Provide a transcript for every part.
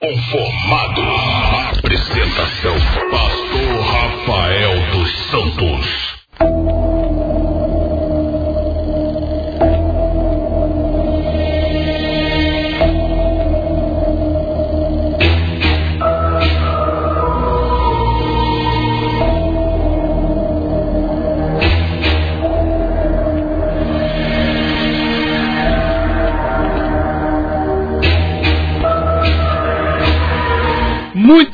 Conformado. Apresentação: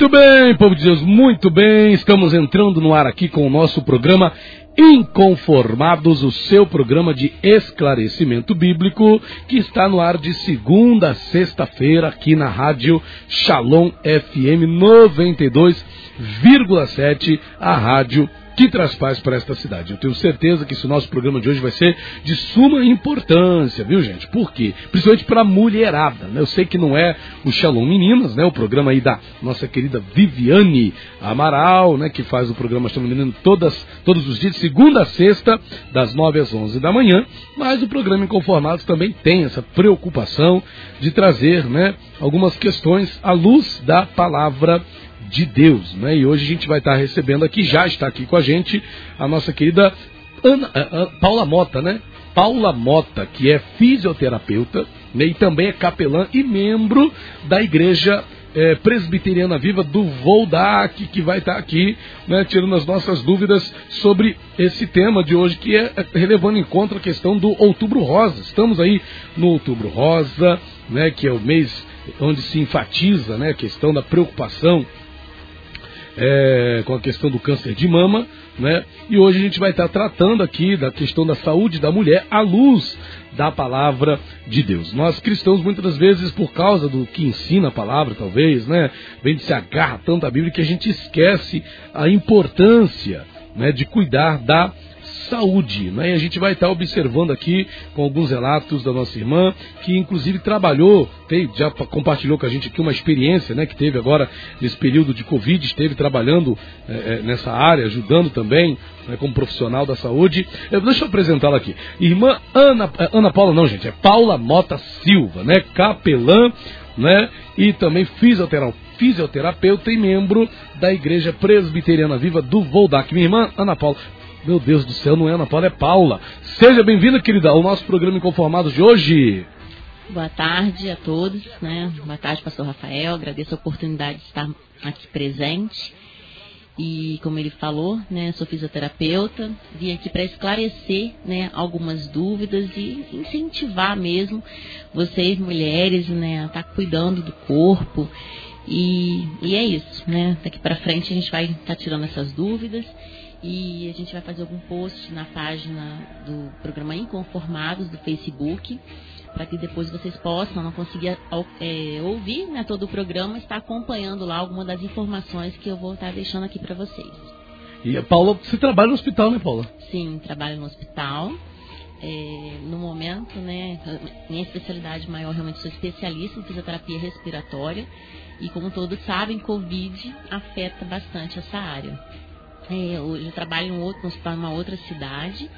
Muito bem, povo de Deus, muito bem. Estamos entrando no ar aqui com o nosso programa Inconformados, o seu programa de esclarecimento bíblico, que está no ar de segunda a sexta-feira aqui na rádio Shalom FM 92,7, a rádio que traz paz para esta cidade. Eu tenho certeza que esse nosso programa de hoje vai ser de suma importância, viu gente? Por quê? Principalmente para a mulherada, né? Eu sei que não é o Shalom Meninas, né? O programa aí da nossa querida Viviane Amaral, né? Que faz o programa Shalom Meninas todas, todos os dias, segunda a sexta, das nove às onze da manhã. Mas o programa Inconformados também tem essa preocupação de trazer, né? Algumas questões à luz da palavra de Deus, né? E hoje a gente vai estar recebendo aqui, já está aqui com a gente, a nossa querida Ana, a, Paula Mota, né? Paula Mota, que é fisioterapeuta né? e também é capelã e membro da igreja é, presbiteriana viva do Voldac, que vai estar aqui, né, tirando as nossas dúvidas sobre esse tema de hoje, que é relevando em conta a questão do Outubro Rosa. Estamos aí no Outubro Rosa, né, que é o mês onde se enfatiza né, a questão da preocupação é, com a questão do câncer de mama, né? E hoje a gente vai estar tratando aqui da questão da saúde da mulher à luz da palavra de Deus. Nós cristãos muitas vezes por causa do que ensina a palavra, talvez, né, de se agarra tanto à Bíblia que a gente esquece a importância, né, de cuidar da saúde. Né? E a gente vai estar observando aqui com alguns relatos da nossa irmã, que inclusive trabalhou, tem, já compartilhou com a gente aqui uma experiência né, que teve agora nesse período de Covid, esteve trabalhando é, nessa área, ajudando também né, como profissional da saúde. Eu, deixa eu apresentá-la aqui. Irmã Ana, Ana Paula, não, gente, é Paula Mota Silva, né? Capelã, né? E também fisioterapeuta fisioterapeuta e membro da Igreja Presbiteriana Viva do Voldac. Minha irmã Ana Paula, meu Deus do céu, não é Ana Paula, é Paula. Seja bem-vinda, querida, ao nosso programa Inconformados de hoje. Boa tarde a todos, né? Boa tarde, pastor Rafael. Agradeço a oportunidade de estar aqui presente. E como ele falou, né, sou fisioterapeuta, vim aqui para esclarecer, né, algumas dúvidas e incentivar mesmo vocês mulheres, né, a estar tá cuidando do corpo. E, e é isso, né? Daqui para frente a gente vai estar tá tirando essas dúvidas e a gente vai fazer algum post na página do programa Inconformados do Facebook, para que depois vocês possam, não conseguir é, ouvir né, todo o programa, estar acompanhando lá alguma das informações que eu vou estar deixando aqui para vocês. E a Paula, você trabalha no hospital, né, Paula? Sim, trabalho no hospital. É, no momento, né, minha especialidade maior realmente sou especialista em fisioterapia respiratória e como todos sabem, Covid afeta bastante essa área. Hoje eu trabalho em outro, numa outra cidade.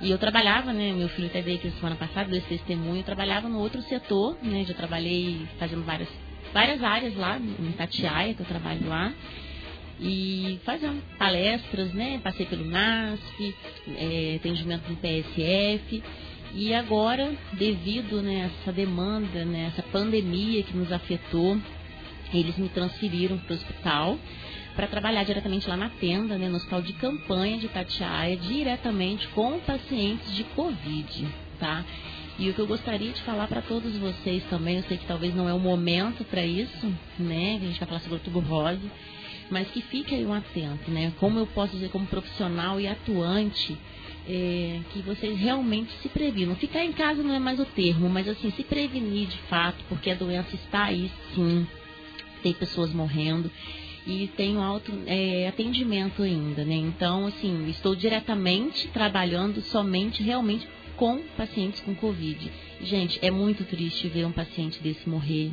E eu trabalhava, né? Meu filho até veio aqui semana passada, deu esse testemunho. Eu trabalhava no outro setor, né? Já trabalhei fazendo várias, várias áreas lá, em Tatiaia, que eu trabalho lá. E fazendo palestras, né? Passei pelo NASP, é, atendimento no PSF. E agora, devido né, essa demanda, né, essa pandemia que nos afetou, eles me transferiram para o hospital para trabalhar diretamente lá na tenda, né, no hospital de campanha de Tatiaia, diretamente com pacientes de Covid, tá? E o que eu gostaria de falar para todos vocês também, eu sei que talvez não é o momento para isso, né? A gente vai falar sobre o tubo rosa, mas que fique aí um atento, né? Como eu posso dizer, como profissional e atuante, é, que vocês realmente se previnam. Ficar em casa não é mais o termo, mas assim, se prevenir de fato, porque a doença está aí sim, tem pessoas morrendo e tenho auto é, atendimento ainda, né? Então, assim, estou diretamente trabalhando somente realmente com pacientes com Covid. Gente, é muito triste ver um paciente desse morrer.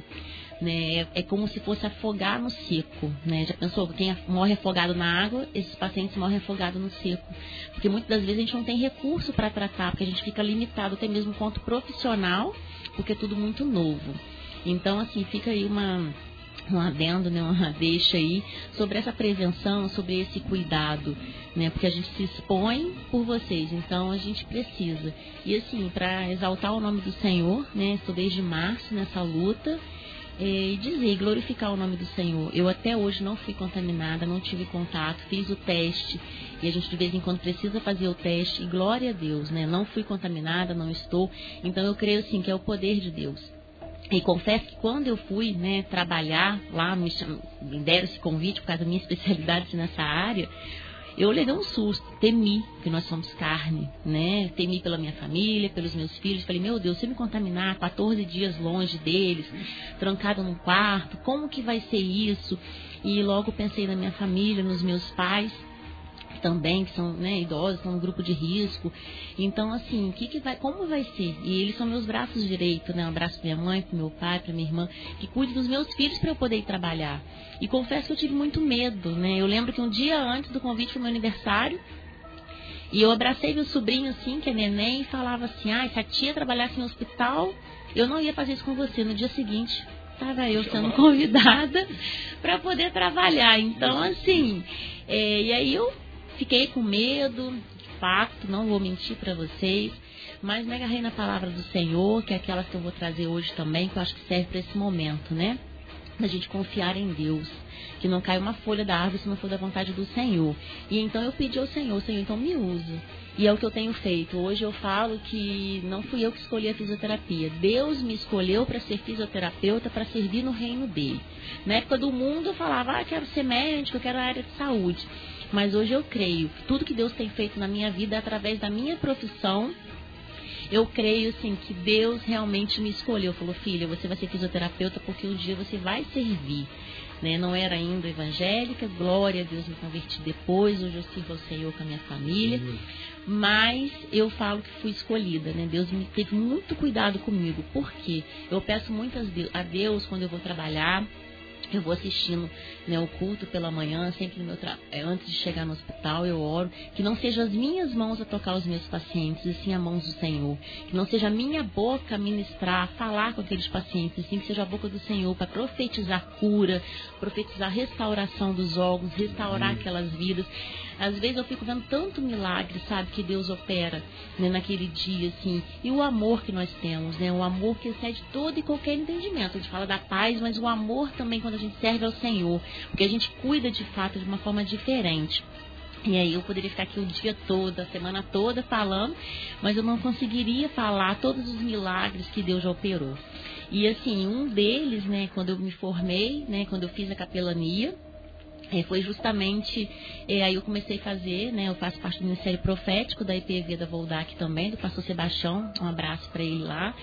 Né? É, é como se fosse afogar no seco. Né? Já pensou? Quem morre afogado na água, esses pacientes morrem afogados no seco. Porque muitas das vezes a gente não tem recurso para tratar, porque a gente fica limitado até mesmo quanto profissional, porque é tudo muito novo. Então, assim, fica aí uma um adendo, né, uma deixa aí sobre essa prevenção, sobre esse cuidado, né, porque a gente se expõe por vocês, então a gente precisa. E assim, para exaltar o nome do Senhor, né, estou desde março nessa luta é, e dizer, glorificar o nome do Senhor. Eu até hoje não fui contaminada, não tive contato, fiz o teste e a gente de vez em quando precisa fazer o teste e glória a Deus, né? Não fui contaminada, não estou. Então eu creio assim que é o poder de Deus. E confesso que quando eu fui né, trabalhar lá, me, me deram esse convite por causa da minha especialidade nessa área, eu levei um susto, temi, que nós somos carne, né? Temi pela minha família, pelos meus filhos. Falei, meu Deus, se eu me contaminar 14 dias longe deles, trancado num quarto, como que vai ser isso? E logo pensei na minha família, nos meus pais também, que são né, idosos, são um grupo de risco. Então, assim, que, que vai, como vai ser? E eles são meus braços direitos, né? Um abraço para minha mãe, para meu pai, para minha irmã, que cuide dos meus filhos para eu poder ir trabalhar. E confesso que eu tive muito medo, né? Eu lembro que um dia antes do convite para o meu aniversário, e eu abracei meu sobrinho assim, que é neném, e falava assim: ah, se a tia trabalhasse no hospital, eu não ia fazer isso com você. No dia seguinte, estava eu sendo convidada para poder trabalhar. Então, assim, é, e aí eu Fiquei com medo, de fato, não vou mentir para vocês, mas me agarrei na palavra do Senhor, que é aquela que eu vou trazer hoje também, que eu acho que serve para esse momento, né? Da gente confiar em Deus, que não cai uma folha da árvore se não for da vontade do Senhor. E então eu pedi ao Senhor, Senhor, então me usa. E é o que eu tenho feito. Hoje eu falo que não fui eu que escolhi a fisioterapia. Deus me escolheu para ser fisioterapeuta, para servir no reino dele. Na época do mundo eu falava, ah, quero ser médico, eu quero a área de saúde. Mas hoje eu creio que tudo que Deus tem feito na minha vida é através da minha profissão. Eu creio assim que Deus realmente me escolheu. Falou, filha, você vai ser fisioterapeuta porque um dia você vai servir. Né? Não era ainda evangélica, glória a Deus me converti depois, hoje eu sirvo ao Senhor com a minha família. Uhum. Mas eu falo que fui escolhida, né? Deus me teve muito cuidado comigo. Por quê? Eu peço muito a Deus quando eu vou trabalhar eu vou assistindo né, o culto pela manhã, sempre no meu tra... É, antes de chegar no hospital, eu oro que não sejam as minhas mãos a tocar os meus pacientes, e sim a mãos do Senhor. Que não seja a minha boca a ministrar, a falar com aqueles pacientes, e sim que seja a boca do Senhor para profetizar cura, profetizar restauração dos órgãos, restaurar aquelas vidas. Às vezes eu fico vendo tanto milagre, sabe, que Deus opera né, naquele dia, assim. E o amor que nós temos, né? O amor que excede todo e qualquer entendimento. A gente fala da paz, mas o amor também quando a gente serve ao Senhor. Porque a gente cuida de fato de uma forma diferente. E aí eu poderia ficar aqui o dia todo, a semana toda falando, mas eu não conseguiria falar todos os milagres que Deus já operou. E assim, um deles, né, quando eu me formei, né, quando eu fiz a capelania, é, foi justamente é, aí eu comecei a fazer, né? Eu faço parte do Ministério Profético da IPV da Voldac também, do pastor Sebastião, um abraço para ele lá.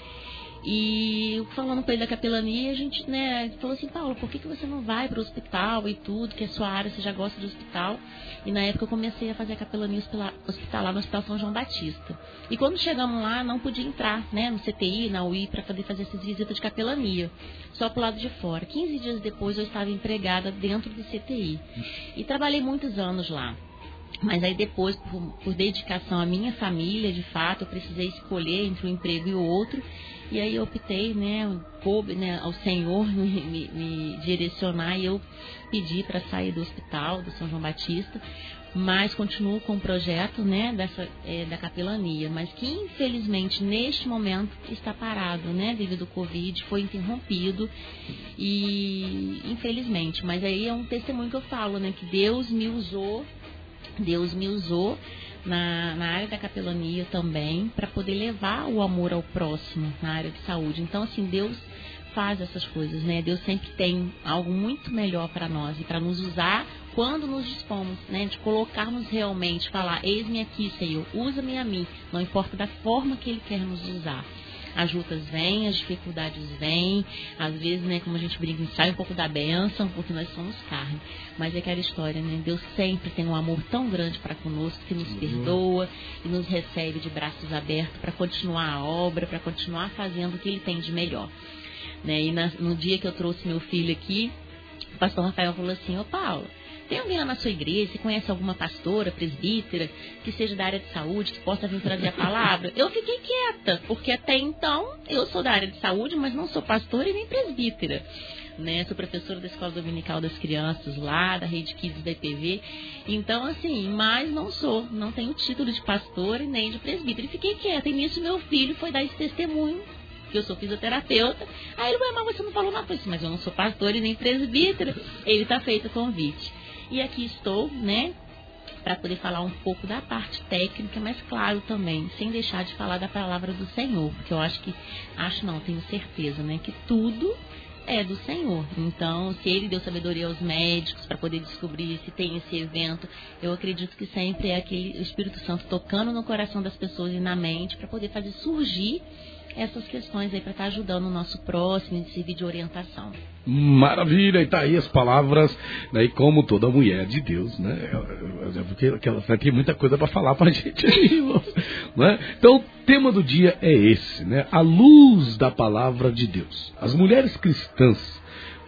E falando com ele da capelania, a gente, né, falou assim, Paulo, por que, que você não vai para o hospital e tudo, que é sua área, você já gosta do hospital? E na época eu comecei a fazer a capelania hospitalar no Hospital São João Batista. E quando chegamos lá, não podia entrar, né, no CTI, na UI, para poder fazer essas visitas de capelania, só pro lado de fora. 15 dias depois eu estava empregada dentro do CTI. E trabalhei muitos anos lá. Mas aí depois, por, por, dedicação à minha família, de fato, eu precisei escolher entre um emprego e o outro. E aí eu optei, né, coube né, ao Senhor me, me, me direcionar e eu pedi para sair do hospital, do São João Batista, mas continuo com o projeto né, dessa, é, da capelania, mas que infelizmente neste momento está parado, né, devido ao Covid, foi interrompido. E infelizmente, mas aí é um testemunho que eu falo, né, que Deus me usou, Deus me usou na, na área da capelania também, para poder levar o amor ao próximo na área de saúde. Então, assim, Deus faz essas coisas, né? Deus sempre tem algo muito melhor para nós e para nos usar quando nos dispomos, né? De colocarmos realmente, falar, eis-me aqui, Senhor, usa-me a mim, não importa da forma que Ele quer nos usar as lutas vêm, as dificuldades vêm, às vezes, né, como a gente brinca, a gente sai um pouco da bênção, porque nós somos carne. Mas é aquela história, né? Deus sempre tem um amor tão grande para conosco que nos uhum. perdoa e nos recebe de braços abertos para continuar a obra, para continuar fazendo o que Ele tem de melhor. Né? E na, no dia que eu trouxe meu filho aqui, o pastor Rafael falou assim, ô Paulo, tem alguém lá na sua igreja, você conhece alguma pastora, presbítera, que seja da área de saúde, que possa vir trazer a palavra? Eu fiquei quieta, porque até então eu sou da área de saúde, mas não sou pastora e nem presbítera. Né? Sou professora da Escola Dominical das Crianças lá, da Rede Kids da IPV. Então, assim, mas não sou, não tenho título de pastor e nem de presbítero. E fiquei quieta. E nisso meu filho foi dar esse testemunho que eu sou fisioterapeuta. Aí ele, mas você não falou nada. Eu mas eu não sou pastor e nem presbítero. Ele está feito o convite. E aqui estou, né, para poder falar um pouco da parte técnica, mas claro também, sem deixar de falar da palavra do Senhor, porque eu acho que, acho não, tenho certeza, né, que tudo é do Senhor. Então, se ele deu sabedoria aos médicos para poder descobrir se tem esse evento, eu acredito que sempre é aquele Espírito Santo tocando no coração das pessoas e na mente para poder fazer surgir essas questões aí para estar tá ajudando o nosso próximo e servir de orientação. Maravilha, e tá aí as palavras, né, e como toda mulher de Deus, né? Porque ela tem muita coisa para falar para a gente aí, né? Então, o tema do dia é esse, né? A luz da palavra de Deus. As mulheres cristãs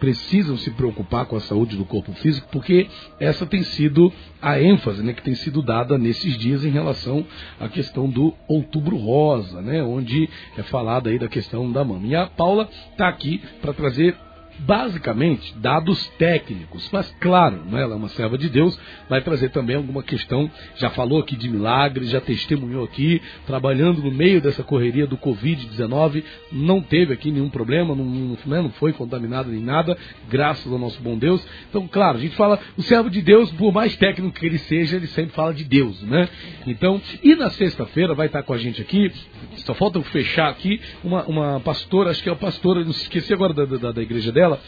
precisam se preocupar com a saúde do corpo físico, porque essa tem sido a ênfase né, que tem sido dada nesses dias em relação à questão do outubro rosa, né, onde é falada aí da questão da mama. E a Paula está aqui para trazer basicamente dados técnicos, mas claro, né, ela é uma serva de Deus, vai trazer também alguma questão, já falou aqui de milagres, já testemunhou aqui, trabalhando no meio dessa correria do Covid-19, não teve aqui nenhum problema, não, não, né, foi contaminada nem nada, graças ao nosso bom Deus. Então, claro, a gente fala, o servo de Deus, por mais técnico que ele seja, ele sempre fala de Deus, né? Então, e na sexta-feira vai estar com a gente aqui, só falta eu fechar aqui, uma, uma pastora, acho que é a pastora, não esqueci agora da, da, da igreja dela, dela,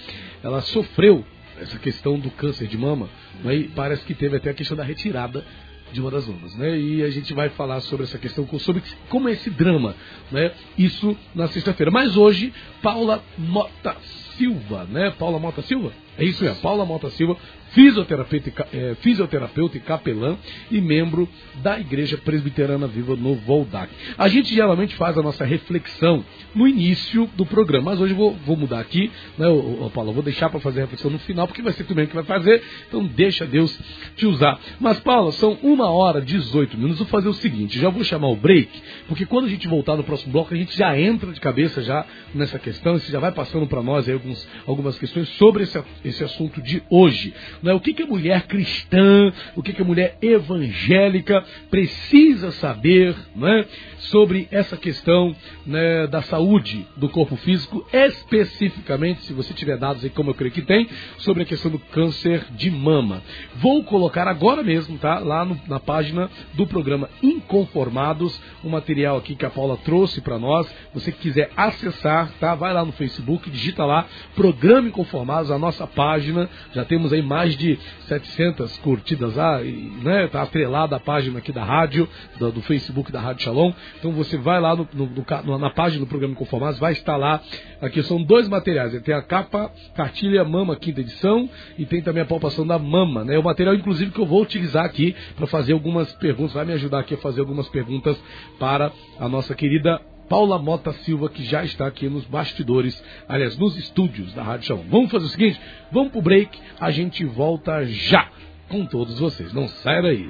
ela sofreu essa questão do câncer de mama, né, e parece que teve até a questão da retirada de uma das mamas, né? E a gente vai falar sobre essa questão, sobre como é esse drama, né? Isso na sexta-feira. Mas hoje, Paula Mota Silva, né? Paula Mota Silva? É isso mesmo, Paula Mota Silva fisioterapeuta, é, fisioterapeuta e capelã e membro da Igreja Presbiterana Viva no Voldac. A gente geralmente faz a nossa reflexão no início do programa, mas hoje eu vou, vou mudar aqui, né, ô, ô, Paulo? Eu vou deixar para fazer a reflexão no final, porque vai ser tu mesmo que vai fazer, então deixa Deus te usar. Mas, Paulo, são uma hora e 18 minutos. Vou fazer o seguinte: já vou chamar o break, porque quando a gente voltar no próximo bloco, a gente já entra de cabeça já nessa questão, você já vai passando para nós alguns, algumas questões sobre esse, esse assunto de hoje. Né? O que, que a mulher cristã, o que, que a mulher evangélica precisa saber né? sobre essa questão né, da saúde do corpo físico, especificamente, se você tiver dados aí, como eu creio que tem, sobre a questão do câncer de mama. Vou colocar agora mesmo, tá? Lá no, na página do programa Inconformados, o material aqui que a Paula trouxe para nós. Você que quiser acessar, tá? Vai lá no Facebook, digita lá, Programa Inconformados, a nossa página. Já temos aí mais de 700 curtidas lá, né? Tá atrelada a página aqui da rádio, do, do Facebook da Rádio Shalom. Então você vai lá no, no, no, na página do programa Conformados, vai estar lá. Aqui são dois materiais. Tem a capa, cartilha Mama, quinta edição, e tem também a palpação da mama. Né? O material, inclusive, que eu vou utilizar aqui para fazer algumas perguntas, vai me ajudar aqui a fazer algumas perguntas para a nossa querida Paula Mota Silva, que já está aqui nos bastidores, aliás, nos estúdios da Rádio Chão. Vamos fazer o seguinte, vamos pro break, a gente volta já com todos vocês. Não saia daí.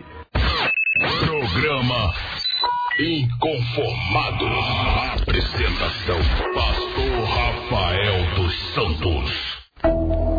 Programa Inconformados. Apresentação: Pastor Rafael dos Santos.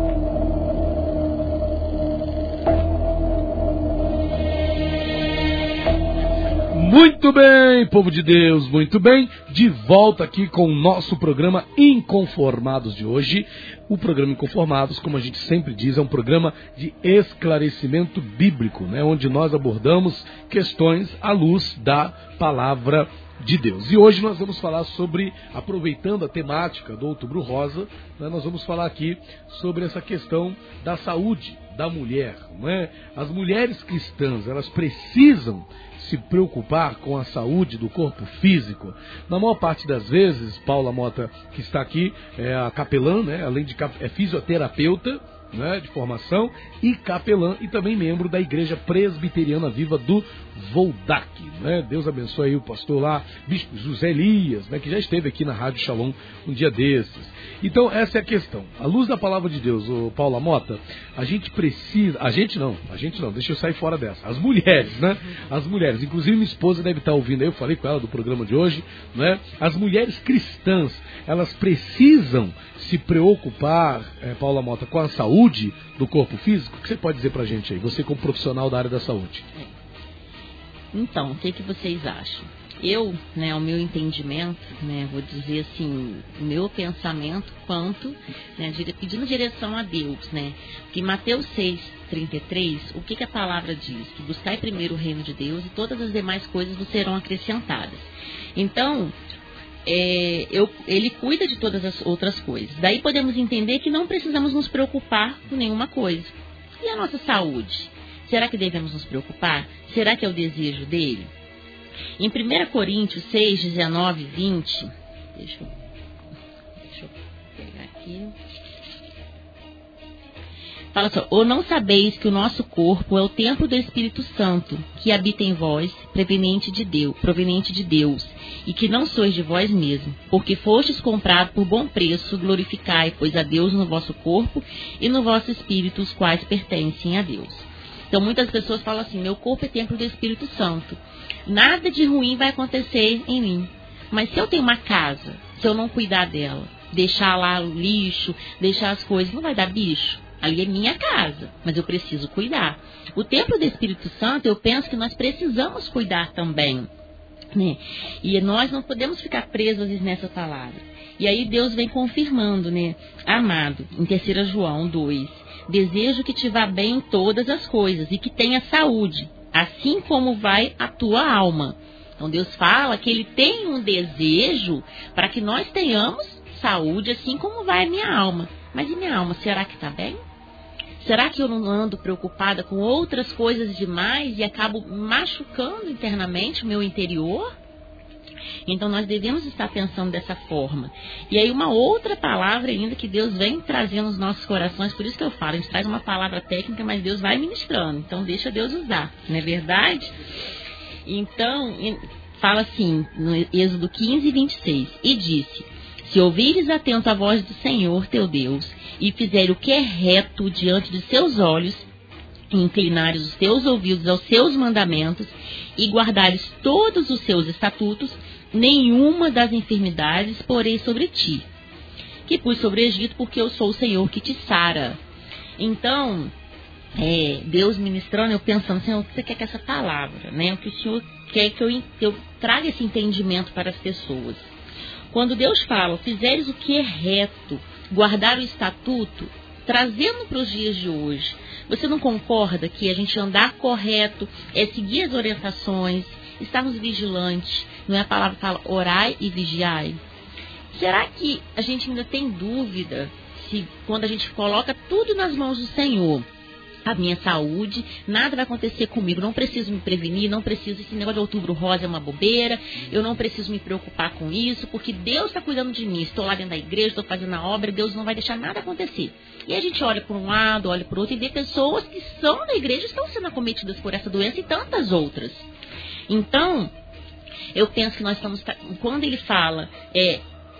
Muito bem, povo de Deus, muito bem. De volta aqui com o nosso programa Inconformados de hoje. O programa Inconformados, como a gente sempre diz, é um programa de esclarecimento bíblico, né, onde nós abordamos questões à luz da palavra de Deus. E hoje nós vamos falar sobre, aproveitando a temática do Outubro Rosa, né, nós vamos falar aqui sobre essa questão da saúde da mulher. Né? As mulheres cristãs, elas precisam se preocupar com a saúde do corpo físico. Na maior parte das vezes, Paula Mota, que está aqui, é a capelã, né? além de é fisioterapeuta, né, de formação e capelã e também membro da Igreja Presbiteriana Viva do Voldac. Né? Deus abençoe o pastor lá, Bispo José Elias, né, que já esteve aqui na Rádio Shalom um dia desses. Então, essa é a questão. À luz da palavra de Deus, o Paula Mota, a gente precisa. A gente não, a gente não, deixa eu sair fora dessa. As mulheres, né? As mulheres, inclusive minha esposa deve estar ouvindo aí, eu falei com ela do programa de hoje, né? As mulheres cristãs, elas precisam se preocupar, é, Paula Mota, com a saúde do corpo físico? O que você pode dizer pra gente aí, você como profissional da área da saúde? Então, o que, que vocês acham? eu, né, o meu entendimento, né, vou dizer assim, o meu pensamento quanto, né, pedindo direção a Deus, né, que Mateus 6, 33, o que, que a palavra diz? Que buscai primeiro o reino de Deus e todas as demais coisas vos serão acrescentadas. Então, é, eu, ele cuida de todas as outras coisas. Daí podemos entender que não precisamos nos preocupar com nenhuma coisa. E a nossa saúde? Será que devemos nos preocupar? Será que é o desejo dele? Em 1 Coríntios 6, 19 e 20, deixa eu, deixa eu pegar aqui. Fala só, ou não sabeis que o nosso corpo é o templo do Espírito Santo, que habita em vós, proveniente de Deus, proveniente de Deus, e que não sois de vós mesmo, porque fostes comprado por bom preço, glorificai, pois a Deus no vosso corpo e no vosso espírito, os quais pertencem a Deus. Então muitas pessoas falam assim: meu corpo é templo do Espírito Santo. Nada de ruim vai acontecer em mim. Mas se eu tenho uma casa, se eu não cuidar dela, deixar lá o lixo, deixar as coisas, não vai dar bicho. Ali é minha casa, mas eu preciso cuidar. O templo do Espírito Santo, eu penso que nós precisamos cuidar também. Né? E nós não podemos ficar presos nessa palavra. E aí Deus vem confirmando, né? Amado, em 3 João 2, desejo que te vá bem em todas as coisas e que tenha saúde, assim como vai a tua alma. Então Deus fala que Ele tem um desejo para que nós tenhamos saúde, assim como vai a minha alma. Mas e minha alma, será que está bem? Será que eu não ando preocupada com outras coisas demais e acabo machucando internamente o meu interior? Então nós devemos estar pensando dessa forma. E aí uma outra palavra ainda que Deus vem trazendo nos nossos corações, por isso que eu falo, a gente traz uma palavra técnica, mas Deus vai ministrando. Então deixa Deus usar, não é verdade? Então, fala assim, no Êxodo 15, 26, e disse: Se ouvires atento a voz do Senhor teu Deus, e fizer o que é reto diante de seus olhos, inclinares os teus ouvidos aos seus mandamentos, e guardares todos os seus estatutos, nenhuma das enfermidades porei sobre ti, que pus sobre o Egito, porque eu sou o Senhor que te sara. Então, é, Deus ministrando, eu pensando, Senhor, o que você quer com essa palavra? Né? O que o Senhor quer que eu, eu traga esse entendimento para as pessoas. Quando Deus fala, fizeres o que é reto, guardar o estatuto, trazendo para os dias de hoje, você não concorda que a gente andar correto é seguir as orientações, estarmos vigilantes, não é a palavra que fala orai e vigiai? Será que a gente ainda tem dúvida se quando a gente coloca tudo nas mãos do Senhor, a minha saúde, nada vai acontecer comigo, não preciso me prevenir, não preciso, esse negócio de outubro rosa é uma bobeira, eu não preciso me preocupar com isso, porque Deus está cuidando de mim, estou lá dentro da igreja, estou fazendo a obra, Deus não vai deixar nada acontecer. E a gente olha por um lado, olha por outro e vê pessoas que são da igreja estão sendo acometidas por essa doença e tantas outras. Então, eu penso que nós estamos. Quando ele fala, é,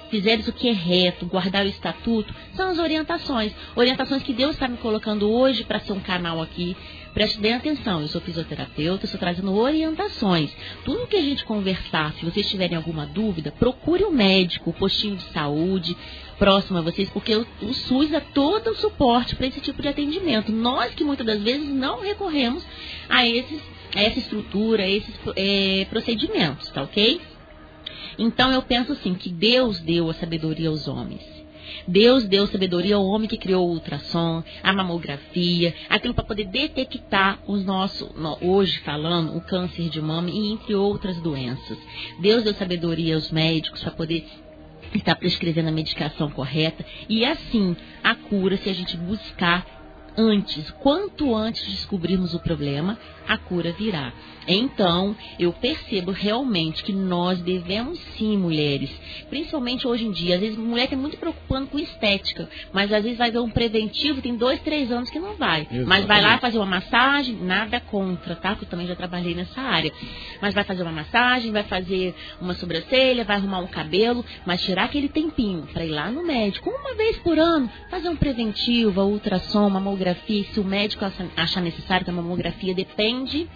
fizeres o que é reto, guardar o estatuto, são as orientações. Orientações que Deus está me colocando hoje para ser um canal aqui. Preste bem atenção, eu sou fisioterapeuta, estou trazendo orientações. Tudo que a gente conversar, se vocês tiverem alguma dúvida, procure o um médico, o postinho de saúde próximo a vocês, porque o, o SUS dá todo o suporte para esse tipo de atendimento. Nós que muitas das vezes não recorremos a esses a essa estrutura, a esses é, procedimentos, tá ok? Então eu penso assim, que Deus deu a sabedoria aos homens. Deus deu sabedoria ao homem que criou o ultrassom, a mamografia, aquilo para poder detectar os nossos, hoje falando, o câncer de mama e entre outras doenças. Deus deu sabedoria aos médicos para poder estar prescrevendo a medicação correta e assim a cura se a gente buscar antes. Quanto antes descobrirmos o problema, a cura virá. Então, eu percebo realmente que nós devemos sim, mulheres, principalmente hoje em dia, às vezes mulher tem muito preocupando com estética, mas às vezes vai ver um preventivo, tem dois, três anos que não vai. Exatamente. Mas vai lá fazer uma massagem, nada contra, tá? Porque eu também já trabalhei nessa área. Mas vai fazer uma massagem, vai fazer uma sobrancelha, vai arrumar um cabelo, mas tirar aquele tempinho para ir lá no médico, uma vez por ano, fazer um preventivo, ultrassom, mamografia, se o médico achar necessário, que a mamografia depende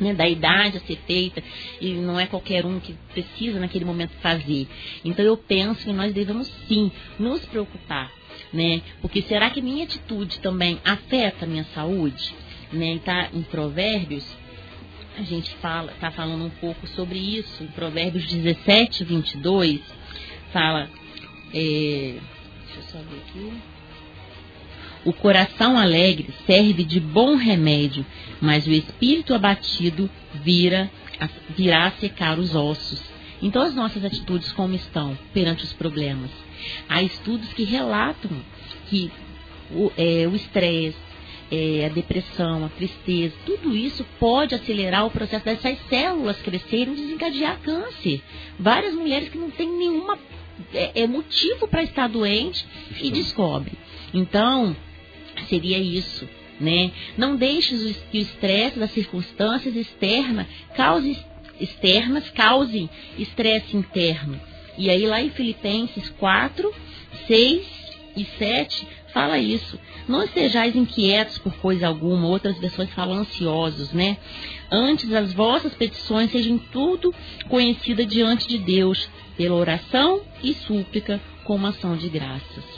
né, da idade a ser feita e não é qualquer um que precisa naquele momento fazer. Então eu penso que nós devemos sim nos preocupar, né? Porque será que minha atitude também afeta a minha saúde? Né? Tá em Provérbios a gente fala, tá falando um pouco sobre isso. Em Provérbios 17, 22 fala, é, deixa eu só ver aqui. O coração alegre serve de bom remédio, mas o espírito abatido vira, virá a secar os ossos. Então, as nossas atitudes como estão perante os problemas? Há estudos que relatam que é, o estresse, é, a depressão, a tristeza, tudo isso pode acelerar o processo dessas células crescerem e desencadear câncer. Várias mulheres que não têm nenhuma é, é motivo para estar doente e descobrem. Então, seria isso. Né? Não deixes que o estresse das circunstâncias externas cause, externas causem estresse interno. E aí lá em Filipenses 4, 6 e 7 fala isso. Não estejais inquietos por coisa alguma, outras versões falam ansiosos, né? Antes as vossas petições sejam tudo conhecida diante de Deus, pela oração e súplica com ação de graças.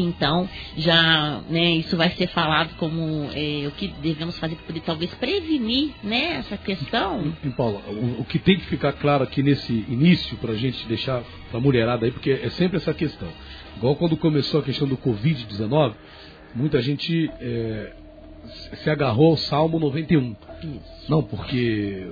Então, já, né, isso vai ser falado como é, o que devemos fazer para poder talvez prevenir, né, essa questão. E, Paula, o, o, que tem que ficar claro aqui nesse início, para a gente deixar para a mulherada aí, porque é sempre essa questão. Igual quando começou a questão do Covid-19, muita gente é, se agarrou ao Salmo 91. Isso. Não, porque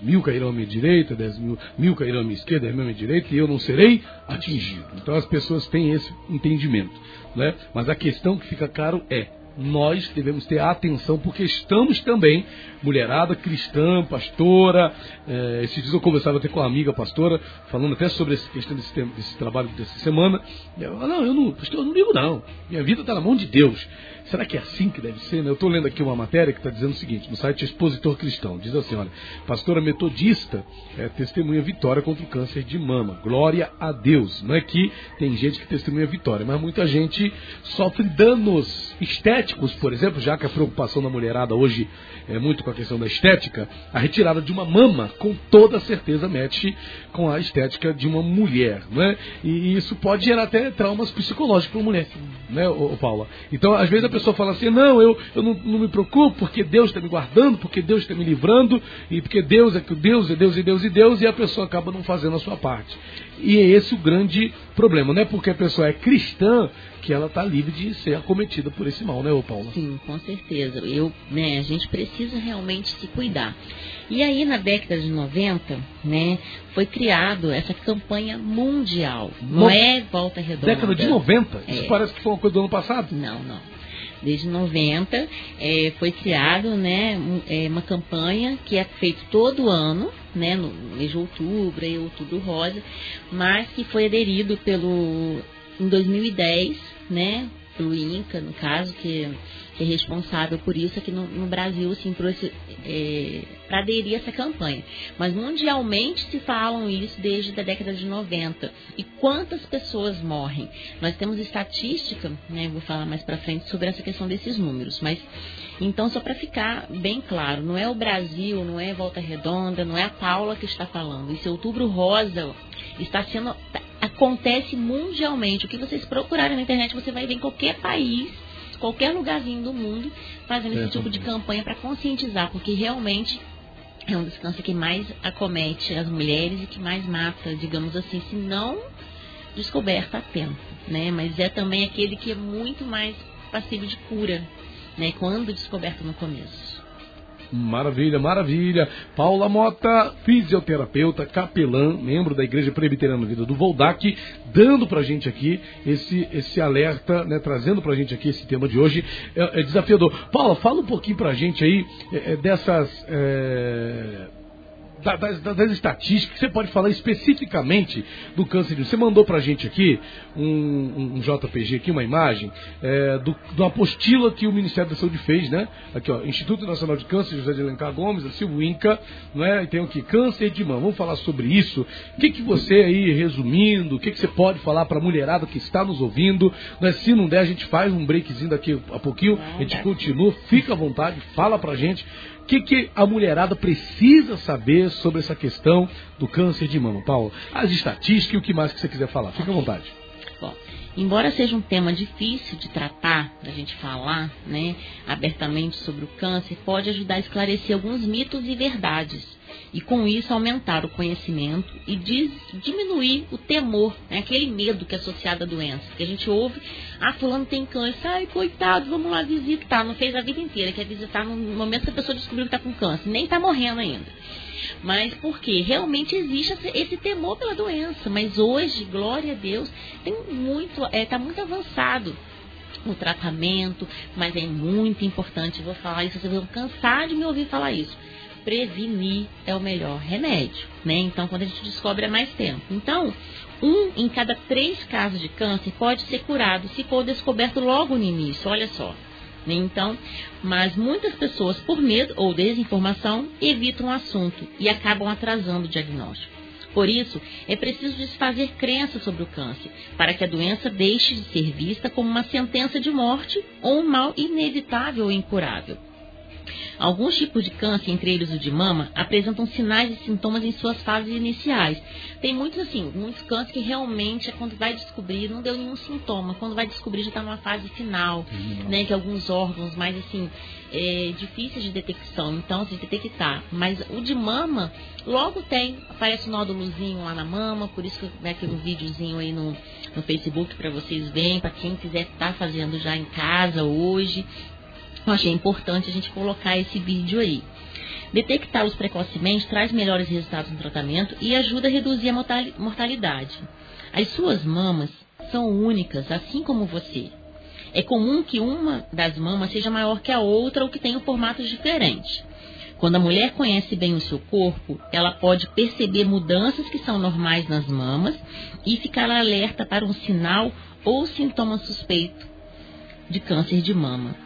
mil cairão à minha direita, dez mil, mil cairão à minha esquerda, dez mil à minha direita, e eu não serei atingido. Então as pessoas têm esse entendimento. Né? Mas a questão que fica claro é, nós devemos ter atenção, porque estamos também, mulherada cristã, pastora. É, esses dias eu conversava até com uma amiga pastora, falando até sobre essa questão desse, desse trabalho dessa semana. E ela, não, eu não, pastor, eu não ligo não. Minha vida está na mão de Deus. Será que é assim que deve ser? Né? Eu estou lendo aqui uma matéria que está dizendo o seguinte, no site Expositor Cristão. Diz assim, olha, pastora metodista é, testemunha vitória contra o câncer de mama. Glória a Deus. Não é que tem gente que testemunha vitória, mas muita gente sofre danos estéticos, por exemplo, já que a preocupação da mulherada hoje é muito com a questão da estética, a retirada de uma mama com toda certeza mexe com a estética de uma mulher, né? E isso pode gerar até traumas psicológicos para a mulher, né, Paula? Então, às vezes a pessoa fala assim, não, eu, eu não, não me preocupo porque Deus está me guardando, porque Deus está me livrando, e porque Deus é que Deus é Deus e Deus e Deus, e a pessoa acaba não fazendo a sua parte. E é esse o grande problema, não é porque a pessoa é cristã que ela está livre de ser acometida por esse mal, né, ô Paula? Sim, com certeza. Eu, né, a gente precisa realmente se cuidar. E aí, na década de 90, né, foi criado essa campanha mundial. Não no... é volta redonda. Década de 90? É. Isso parece que foi uma coisa do ano passado? Não, não desde 90, é, foi criado né, é, uma campanha que é feita todo ano, né, no mês de outubro, e outubro rosa, mas que foi aderido pelo em 2010, né, pelo INCA, no caso, que é responsável por isso aqui no, no Brasil, é, para aderir a essa campanha. Mas mundialmente se falam isso desde a década de 90. E quantas pessoas morrem? Nós temos estatística, né, vou falar mais para frente sobre essa questão desses números, mas então só para ficar bem claro, não é o Brasil, não é Volta Redonda, não é a Paula que está falando. Esse Outubro Rosa está sendo acontece mundialmente. O que vocês procurarem na internet, você vai ver em qualquer país qualquer lugarzinho do mundo fazendo esse tipo de campanha para conscientizar, porque realmente é um dos cânceres que mais acomete as mulheres e que mais mata, digamos assim, se não descoberta a tempo, né? Mas é também aquele que é muito mais passivo de cura, né? Quando descoberto no começo. Maravilha, maravilha. Paula Mota, fisioterapeuta, capelã, membro da Igreja Presbiteriana Vida do Voldac, dando pra gente aqui esse, esse alerta, né, trazendo pra gente aqui esse tema de hoje. É, é desafiador. Paula, fala um pouquinho pra gente aí é, é dessas. É das, das, estatísticas, você pode falar especificamente do câncer de Você mandou para a gente aqui um, um, JPG, aqui, uma imagem, é, do, apostila que o Ministério da Saúde fez, né? Aqui, ó, Instituto Nacional de Câncer, José de Alencar Gomes, Silvio Inca, não é? E tem aqui, câncer de mama. Vamos falar sobre isso. O que, que você aí, resumindo, o que, que você pode falar para a mulherada que está nos ouvindo? Né? Se não der, a gente faz um breakzinho daqui a pouquinho, a gente continua, fica à vontade, fala pra gente o que, que a mulherada precisa saber sobre essa questão do câncer de mama, Paulo? As estatísticas e o que mais que você quiser falar. Fica à vontade. Bom, embora seja um tema difícil de tratar, da gente falar né, abertamente sobre o câncer, pode ajudar a esclarecer alguns mitos e verdades e com isso aumentar o conhecimento e diminuir o temor, né, aquele medo que é associado à doença. Que a gente ouve, ah, fulano tem câncer, ai, coitado, vamos lá visitar. Não fez a vida inteira, quer visitar no momento que a pessoa descobriu que está com câncer, nem está morrendo ainda. Mas porque realmente existe esse temor pela doença. Mas hoje, glória a Deus, tem muito, está é, tá muito avançado o tratamento, mas é muito importante, vou falar isso, vocês vão cansar de me ouvir falar isso prevenir é o melhor remédio, né? Então, quando a gente descobre é mais tempo. Então, um em cada três casos de câncer pode ser curado se for descoberto logo no início, olha só. Né? Então, mas muitas pessoas, por medo ou desinformação, evitam o assunto e acabam atrasando o diagnóstico. Por isso, é preciso desfazer crenças sobre o câncer, para que a doença deixe de ser vista como uma sentença de morte ou um mal inevitável ou incurável. Alguns tipos de câncer, entre eles o de mama, apresentam sinais e sintomas em suas fases iniciais. Tem muitos assim, muitos cânceres que realmente é quando vai descobrir, não deu nenhum sintoma. Quando vai descobrir já está numa fase final, uhum. né? Que alguns órgãos mais assim, é, difíceis de detecção, então se detectar. Mas o de mama, logo tem, aparece um nódulozinho lá na mama, por isso que eu aqui um videozinho aí no, no Facebook para vocês verem, para quem quiser estar tá fazendo já em casa hoje. Eu achei importante a gente colocar esse vídeo aí. Detectá-los precocemente traz melhores resultados no tratamento e ajuda a reduzir a mortalidade. As suas mamas são únicas, assim como você. É comum que uma das mamas seja maior que a outra ou que tenha um formato diferente. Quando a mulher conhece bem o seu corpo, ela pode perceber mudanças que são normais nas mamas e ficar alerta para um sinal ou sintoma suspeito de câncer de mama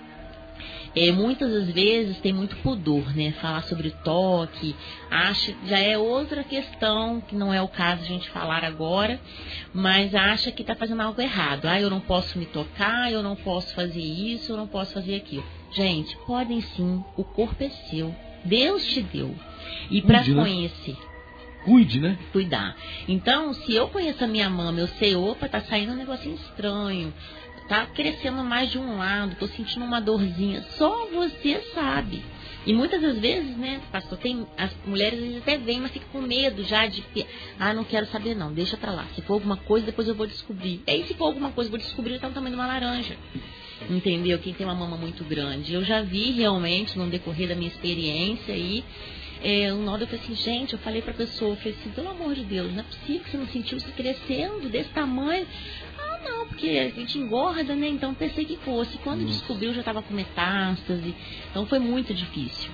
é, muitas das vezes tem muito pudor, né? Falar sobre toque, acha, já é outra questão, que não é o caso a gente falar agora, mas acha que está fazendo algo errado. Ah, eu não posso me tocar, eu não posso fazer isso, eu não posso fazer aquilo. Gente, podem sim, o corpo é seu. Deus te deu. E para né? conhecer. Cuide, né? Cuidar. Então, se eu conheço a minha mama, eu sei, opa, tá saindo um negocinho estranho tá crescendo mais de um lado, tô sentindo uma dorzinha. Só você sabe. E muitas das vezes, né, pastor, tem as mulheres vezes até vêm, mas ficam com medo já de ah, não quero saber não, deixa pra lá. Se for alguma coisa, depois eu vou descobrir. E aí se for alguma coisa, eu vou descobrir tá no tamanho de uma laranja. Entendeu? Quem tem uma mama muito grande. Eu já vi realmente no decorrer da minha experiência aí é, um nódulo, eu falei assim, gente, eu falei pra pessoa, eu falei assim, pelo amor de Deus, não é possível que você não sentiu isso crescendo desse tamanho não, porque a gente engorda, né? Então pensei que fosse. Quando Nossa. descobriu, já estava com metástase. Então foi muito difícil.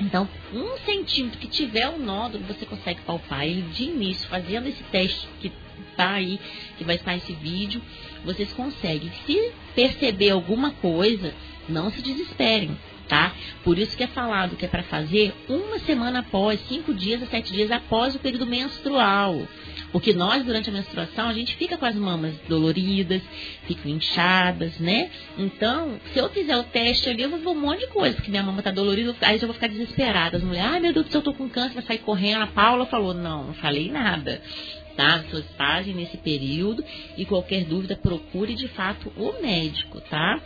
Então, um centímetro que tiver um nódulo, você consegue palpar ele de início, fazendo esse teste que está aí, que vai estar esse vídeo, vocês conseguem. Se perceber alguma coisa, não se desesperem tá? Por isso que é falado que é para fazer uma semana após, cinco dias a sete dias após o período menstrual. Porque nós, durante a menstruação, a gente fica com as mamas doloridas, ficam inchadas, né? Então, se eu fizer o teste ali, eu vou ver um monte de coisa, porque minha mama tá dolorida, aí eu vou ficar desesperada. As mulheres, ai meu Deus do céu, eu tô com câncer, vai sair correndo. A Paula falou, não, não falei nada. Tá? As pessoas fazem nesse período e qualquer dúvida procure de fato o médico, tá?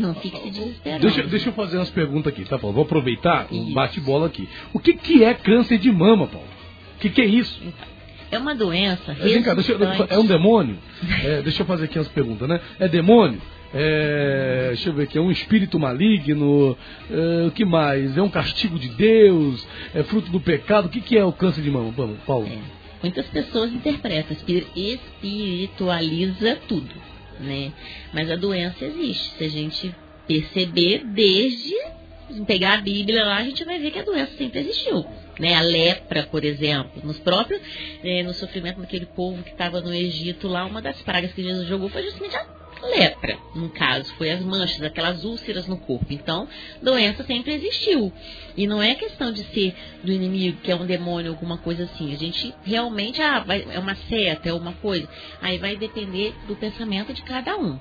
Não fique se desesperando. Deixa, deixa eu fazer umas perguntas aqui, tá, Paulo? Vou aproveitar um bate-bola aqui. O que, que é câncer de mama, Paulo? O que, que é isso? Então, é uma doença é, cá, deixa, é um demônio? É, deixa eu fazer aqui umas perguntas, né? É demônio? É, deixa eu ver aqui, é um espírito maligno, é, o que mais? É um castigo de Deus, é fruto do pecado. O que, que é o câncer de mama, Paulo? É, muitas pessoas interpretam, espiritualiza tudo, né? Mas a doença existe. Se a gente perceber desde pegar a Bíblia lá, a gente vai ver que a doença sempre existiu. Né, a lepra, por exemplo, nos próprios, né, no sofrimento daquele povo que estava no Egito lá, uma das pragas que Jesus jogou foi justamente a lepra, no caso, foi as manchas, aquelas úlceras no corpo. Então, doença sempre existiu. E não é questão de ser do inimigo, que é um demônio, alguma coisa assim. A gente realmente, ah, vai, é uma seta, é uma coisa. Aí vai depender do pensamento de cada um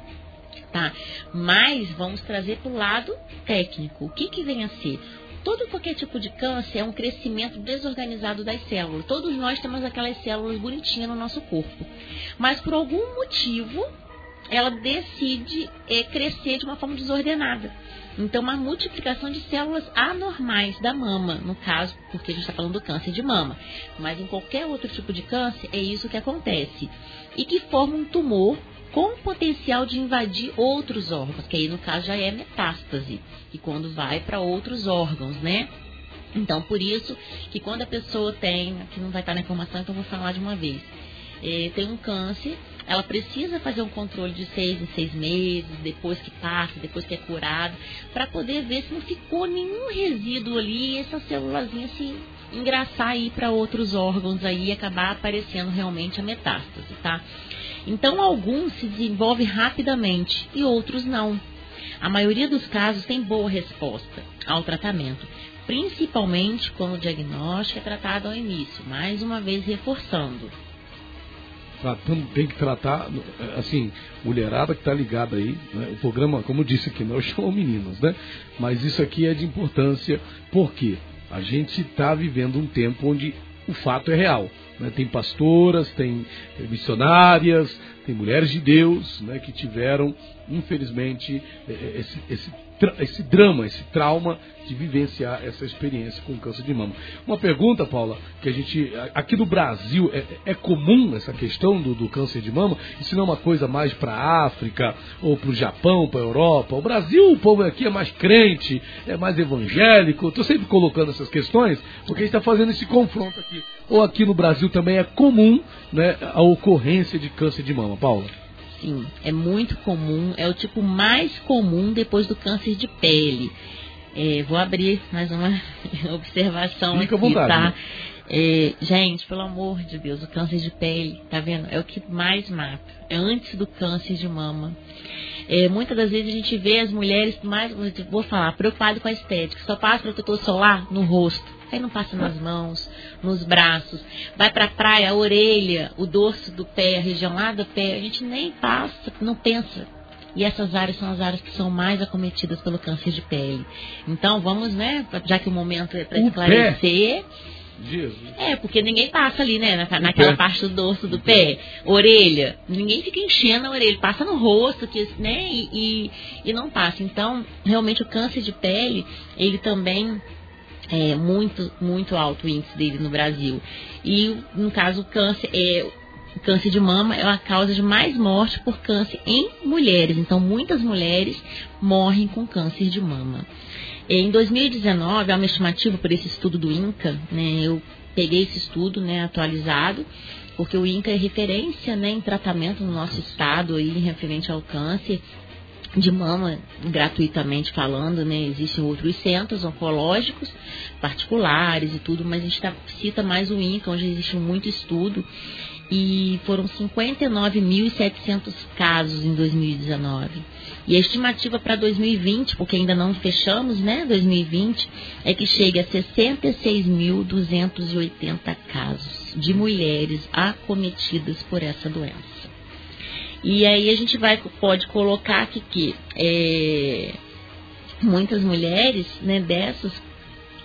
tá? Mas vamos trazer para o lado técnico. O que, que vem a ser? Todo qualquer tipo de câncer é um crescimento desorganizado das células. Todos nós temos aquelas células bonitinhas no nosso corpo. Mas por algum motivo, ela decide é, crescer de uma forma desordenada. Então, uma multiplicação de células anormais da mama, no caso, porque a gente está falando do câncer de mama. Mas em qualquer outro tipo de câncer, é isso que acontece. E que forma um tumor com potencial de invadir outros órgãos, que aí no caso já é metástase, e quando vai para outros órgãos, né? Então, por isso que quando a pessoa tem, aqui não vai estar na informação, então vou falar de uma vez, é, tem um câncer, ela precisa fazer um controle de seis em seis meses, depois que passa, depois que é curado, para poder ver se não ficou nenhum resíduo ali e essa célulazinha se engraçar aí para outros órgãos aí e acabar aparecendo realmente a metástase, tá? Então, alguns se desenvolvem rapidamente e outros não. A maioria dos casos tem boa resposta ao tratamento, principalmente quando o diagnóstico é tratado ao início, mais uma vez reforçando. Tratando, tem que tratar, assim, mulherada que está ligada aí, né? o programa, como disse aqui, nós chamamos meninos, né? Mas isso aqui é de importância, porque a gente está vivendo um tempo onde o fato é real. Né? Tem pastoras, tem missionárias, tem mulheres de Deus né, que tiveram, infelizmente, é, é, esse, esse, esse drama, esse trauma de vivenciar essa experiência com câncer de mama. Uma pergunta, Paula, que a gente. Aqui no Brasil é, é comum essa questão do, do, câncer de mama? Isso não é uma coisa mais para a África, ou para o Japão, para a Europa? O Brasil, o povo aqui é mais crente, é mais evangélico. Estou sempre colocando essas questões, porque a gente está fazendo esse confronto aqui. Ou aqui no Brasil também é comum né, a ocorrência de câncer de mama, Paula? Sim, é muito comum, é o tipo mais comum depois do câncer de pele. É, vou abrir mais uma observação Fica aqui, vontade, tá? Né? É, gente, pelo amor de Deus, o câncer de pele, tá vendo? É o que mais mata. É antes do câncer de mama. É, muitas das vezes a gente vê as mulheres mais, vou falar, preocupadas com a estética. Só passa protetor solar no rosto. Aí não passa nas mãos, nos braços. Vai pra praia, a orelha, o dorso do pé, a região lá do pé. A gente nem passa, não pensa e essas áreas são as áreas que são mais acometidas pelo câncer de pele. Então vamos, né, já que o momento é para esclarecer. Jesus. É, porque ninguém passa ali, né, na, naquela parte do dorso do pé, orelha. Ninguém fica enchendo a orelha, passa no rosto, que, né, e, e, e não passa. Então, realmente o câncer de pele, ele também é muito, muito alto o índice dele no Brasil. E, no caso, o câncer, é, câncer de mama é a causa de mais morte por câncer em mulheres. Então, muitas mulheres morrem com câncer de mama. Em 2019, há uma estimativa por esse estudo do INCA, né, eu peguei esse estudo né, atualizado, porque o INCA é referência né, em tratamento no nosso estado aí, referente ao câncer de mama, gratuitamente falando, né? Existem outros centros oncológicos particulares e tudo, mas a gente tá, cita mais o INCA, onde existe muito estudo e foram 59.700 casos em 2019. E a estimativa para 2020, porque ainda não fechamos, né, 2020, é que chegue a 66.280 casos de mulheres acometidas por essa doença. E aí a gente vai pode colocar aqui que é, muitas mulheres, né, dessas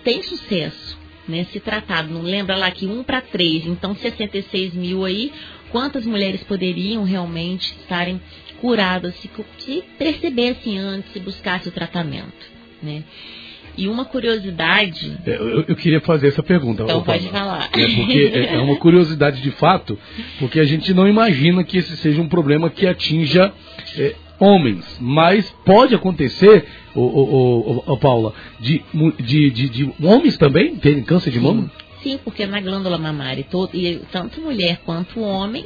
têm sucesso né, tratado. Não lembra lá que um para três, então 66 mil aí, quantas mulheres poderiam realmente estarem curadas se, se percebessem antes e buscassem o tratamento, né? E uma curiosidade. É, eu, eu, queria fazer essa pergunta. Então pode falar. É, porque é, é uma curiosidade de fato, porque a gente não imagina que esse seja um problema que atinja é, homens, mas pode acontecer, ô, ô, ô, ô Paula, de, de, de, de, homens também terem câncer de mama? Sim, porque na glândula mamária, todo, e tanto mulher quanto homem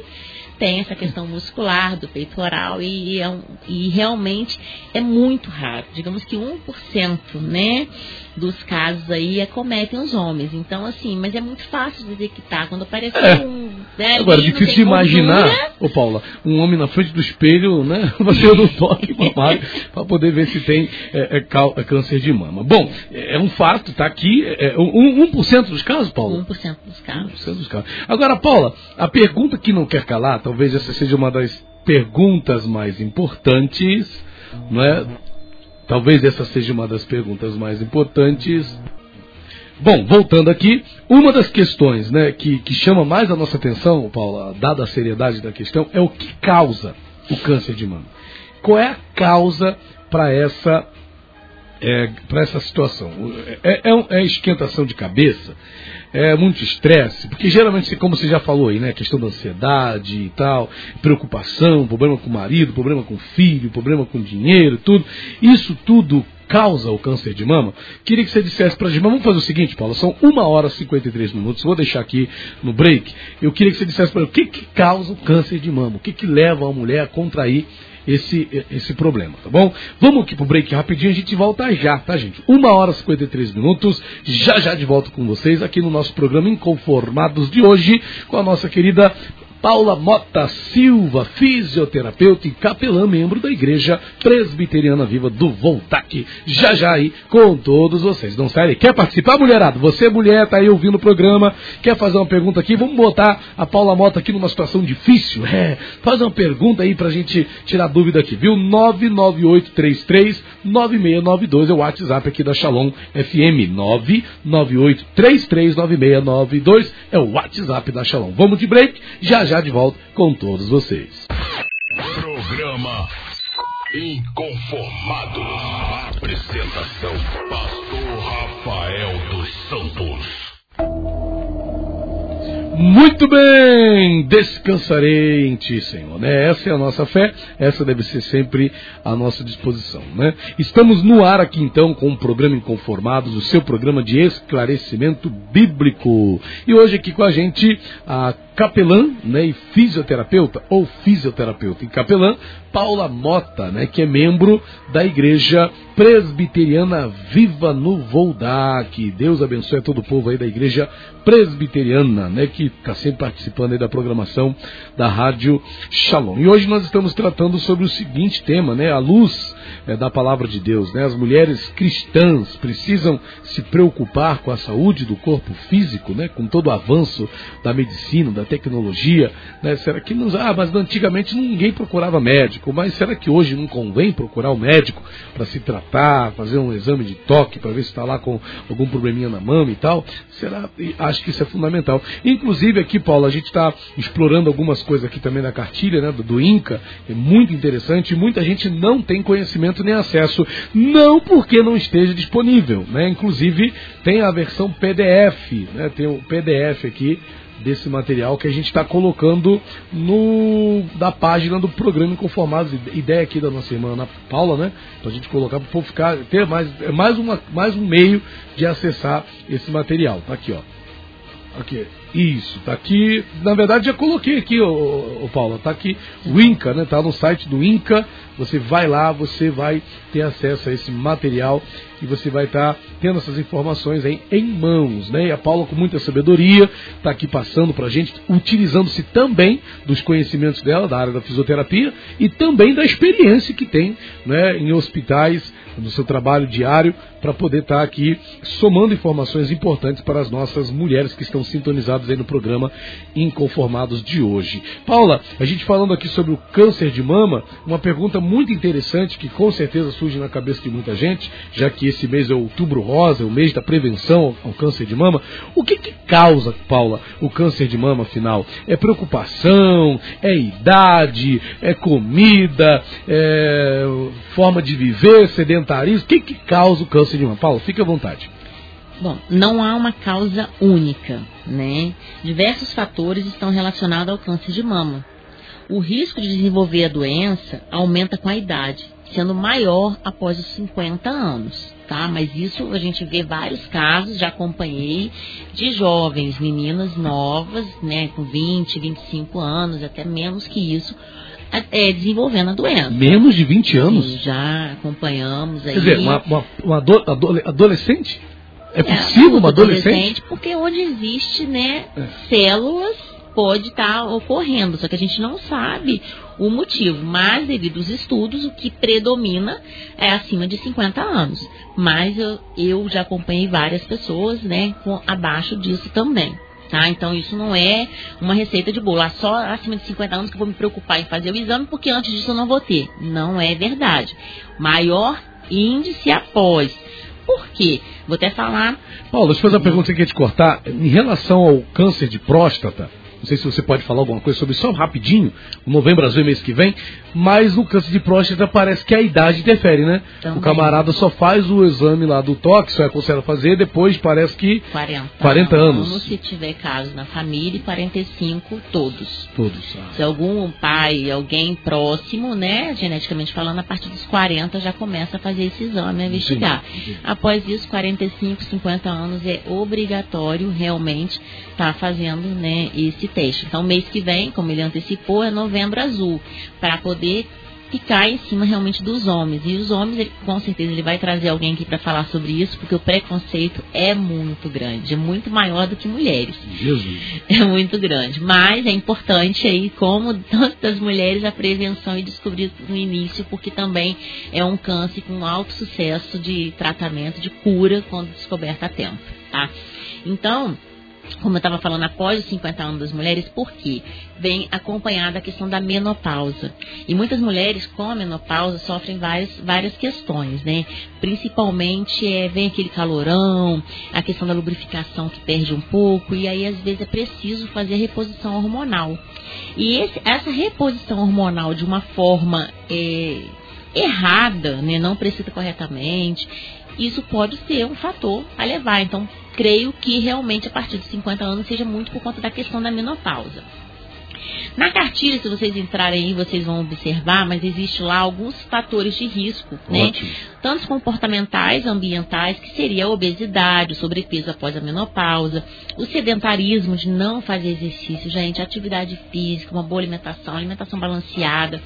tem essa questão muscular do peitoral e, é um, e realmente é muito raro. Digamos que 1%, né? dos casos aí acometem os homens. Então, assim, mas é muito fácil de detectar. Quando aparece é. um. Né, Agora, difícil de imaginar, ô Paula, um homem na frente do espelho, né? Fazendo um toque mamário para poder ver se tem é, é, é, câncer de mama. Bom, é um fato, está aqui. É, um, 1% dos casos, Paula? 1% dos casos. 1% dos casos. Agora, Paula, a pergunta que não quer calar, talvez essa seja uma das perguntas mais importantes, não é? Talvez essa seja uma das perguntas mais importantes. Bom, voltando aqui, uma das questões né, que, que chama mais a nossa atenção, Paula, dada a seriedade da questão, é o que causa o câncer de mama. Qual é a causa para essa, é, essa situação? É, é, é esquentação de cabeça? é muito estresse, porque geralmente, como você já falou aí, né, questão da ansiedade e tal, preocupação, problema com o marido, problema com o filho, problema com o dinheiro, tudo, isso tudo causa o câncer de mama? Queria que você dissesse para a gente, vamos fazer o seguinte, Paulo, são uma hora e 53 minutos, vou deixar aqui no break, eu queria que você dissesse para o que, que causa o câncer de mama? O que, que leva a mulher a contrair esse, esse problema, tá bom? Vamos aqui pro break rapidinho, a gente volta já, tá, gente? Uma hora e 53 minutos, já já de volta com vocês aqui no nosso programa Inconformados de hoje, com a nossa querida Paula Mota Silva, fisioterapeuta e capelã, membro da Igreja Presbiteriana Viva do Voltac. Já já aí com todos vocês. Não sai Quer participar, mulherada? Você, mulher, tá aí ouvindo o programa, quer fazer uma pergunta aqui? Vamos botar a Paula Mota aqui numa situação difícil? É, faz uma pergunta aí pra gente tirar dúvida aqui, viu? 99833 9692 é o WhatsApp aqui da Shalom FM. 99833 9692 é o WhatsApp da Shalom. Vamos de break? Já já de volta com todos vocês. Programa Inconformado. Apresentação: Pastor Rafael Muito bem, descansarei em ti, Senhor. Né? Essa é a nossa fé, essa deve ser sempre a nossa disposição. Né? Estamos no ar aqui então com o programa Inconformados, o seu programa de esclarecimento bíblico. E hoje aqui com a gente a capelã né, e fisioterapeuta, ou fisioterapeuta e capelã, Paula Mota, né, que é membro da Igreja Presbiteriana Viva no Voldac. Deus abençoe a todo o povo aí da Igreja Presbiteriana, né, que está sempre participando aí da programação da Rádio Shalom. E hoje nós estamos tratando sobre o seguinte tema, né, a luz é, da palavra de Deus. Né? As mulheres cristãs precisam se preocupar com a saúde do corpo físico, né? com todo o avanço da medicina, da tecnologia. Né? Será que nos. Ah, mas antigamente ninguém procurava médico, mas será que hoje não convém procurar o um médico para se tratar, fazer um exame de toque para ver se está lá com algum probleminha na mama e tal? Será? Acho que isso é fundamental. Inclusive aqui, Paulo, a gente está explorando algumas coisas aqui também na cartilha né, do, do INCA, é muito interessante e muita gente não tem conhecimento conhecimento nem acesso, não porque não esteja disponível. Né? Inclusive, tem a versão PDF, né? tem o PDF aqui desse material que a gente está colocando no da página do programa Inconformados. Ideia aqui da nossa irmã Ana Paula, né? Para a gente colocar para ficar ter mais, é mais, uma, mais um meio de acessar esse material. Tá aqui, ó. Aqui. Isso, tá aqui. Na verdade, já coloquei aqui, ô Paulo, tá aqui o INCA, né? Tá no site do INCA. Você vai lá, você vai ter acesso a esse material e você vai estar tá tendo essas informações aí em mãos, né? E a Paula, com muita sabedoria, está aqui passando para a gente, utilizando-se também dos conhecimentos dela, da área da fisioterapia, e também da experiência que tem né, em hospitais, no seu trabalho diário, para poder estar tá aqui somando informações importantes para as nossas mulheres que estão sintonizadas aí no programa Inconformados de hoje. Paula, a gente falando aqui sobre o câncer de mama, uma pergunta muito interessante que com certeza surge na cabeça de muita gente, já que esse mês é outubro rosa, o mês da prevenção ao câncer de mama. O que, que causa, Paula, o câncer de mama afinal? É preocupação, é idade, é comida, é forma de viver, sedentarismo? O que, que causa o câncer de mama? Paula, fique à vontade. Bom, não há uma causa única, né? Diversos fatores estão relacionados ao câncer de mama. O risco de desenvolver a doença aumenta com a idade, sendo maior após os 50 anos, tá? Mas isso a gente vê vários casos, já acompanhei, de jovens, meninas novas, né, com 20, 25 anos, até menos que isso, é, desenvolvendo a doença. Menos de 20 anos? Sim, já acompanhamos aí. Quer dizer, uma, uma, uma adolescente? É possível é, uma adolescente? adolescente? Porque onde existe, né, é. células pode estar tá ocorrendo, só que a gente não sabe o motivo, mas devido aos estudos, o que predomina é acima de 50 anos. Mas eu, eu já acompanhei várias pessoas, né, com abaixo disso também. Tá? Então isso não é uma receita de bolo. Ah, só acima de 50 anos que eu vou me preocupar em fazer o exame, porque antes disso eu não vou ter. Não é verdade. Maior índice após. Por quê? Vou até falar. Paulo, deixa eu fazer uma pergunta aqui te cortar. Em relação ao câncer de próstata, sei se você pode falar alguma coisa sobre isso, só rapidinho. O novembro azul é mês que vem. Mas no câncer de próstata parece que a idade interfere, né? Também. O camarada só faz o exame lá do toque, só é aconselha fazer, depois parece que 40, 40 anos. Se tiver casos na família, 45 todos. Todos. Ah. Se algum pai, alguém próximo, né, geneticamente falando, a partir dos 40 já começa a fazer esse exame, a investigar. Entendi. Após isso, 45, 50 anos é obrigatório realmente estar tá fazendo, né, esse teste. Então, mês que vem, como ele antecipou, é novembro azul, para poder ficar em cima realmente dos homens. E os homens, ele, com certeza, ele vai trazer alguém aqui para falar sobre isso, porque o preconceito é muito grande, é muito maior do que mulheres. Jesus. É muito grande. Mas é importante aí, como tantas mulheres, a prevenção e descobrir no início, porque também é um câncer com alto sucesso de tratamento, de cura, quando descoberta a tempo, tá? Então, como eu estava falando, após os 50 anos das mulheres, por quê? Vem acompanhada a questão da menopausa. E muitas mulheres com a menopausa sofrem várias, várias questões, né? Principalmente é, vem aquele calorão, a questão da lubrificação que perde um pouco, e aí às vezes é preciso fazer reposição hormonal. E esse, essa reposição hormonal de uma forma é, errada, né? não precisa corretamente, isso pode ser um fator a levar. Então, creio que realmente a partir dos 50 anos seja muito por conta da questão da menopausa. Na cartilha, se vocês entrarem aí, vocês vão observar, mas existe lá alguns fatores de risco, né? Tanto comportamentais, ambientais, que seria a obesidade, o sobrepeso após a menopausa, o sedentarismo de não fazer exercício, gente, atividade física, uma boa alimentação, alimentação balanceada.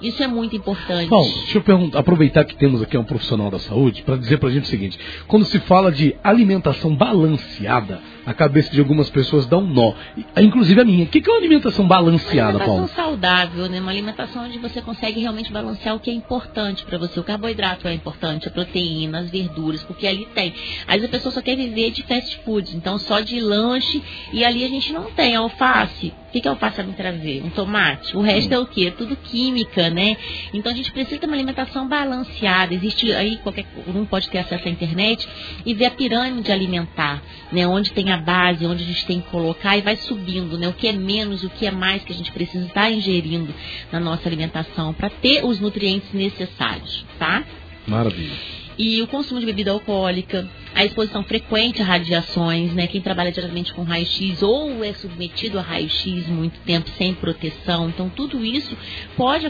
Isso é muito importante. Bom, deixa eu aproveitar que temos aqui um profissional da saúde para dizer para a gente o seguinte: quando se fala de alimentação balanceada, a cabeça de algumas pessoas dá um nó. Inclusive a minha. O que é uma alimentação balanceada, Paulo? Uma alimentação Paulo? saudável, né? Uma alimentação onde você consegue realmente balancear o que é importante para você. O carboidrato é importante, a proteína, as verduras, porque ali tem. Às vezes a pessoa só quer viver de fast food, então só de lanche, e ali a gente não tem alface. O que, que a alface vai me trazer? Um tomate. O resto é o quê? Tudo química, né? Então a gente precisa ter uma alimentação balanceada. Existe aí, qualquer um pode ter acesso à internet e ver a pirâmide alimentar, né? Onde tem a base, onde a gente tem que colocar e vai subindo, né? O que é menos, o que é mais que a gente precisa estar ingerindo na nossa alimentação para ter os nutrientes necessários, tá? Maravilha. E o consumo de bebida alcoólica, a exposição frequente a radiações, né? Quem trabalha diretamente com raio-x ou é submetido a raio-x muito tempo sem proteção. Então, tudo isso pode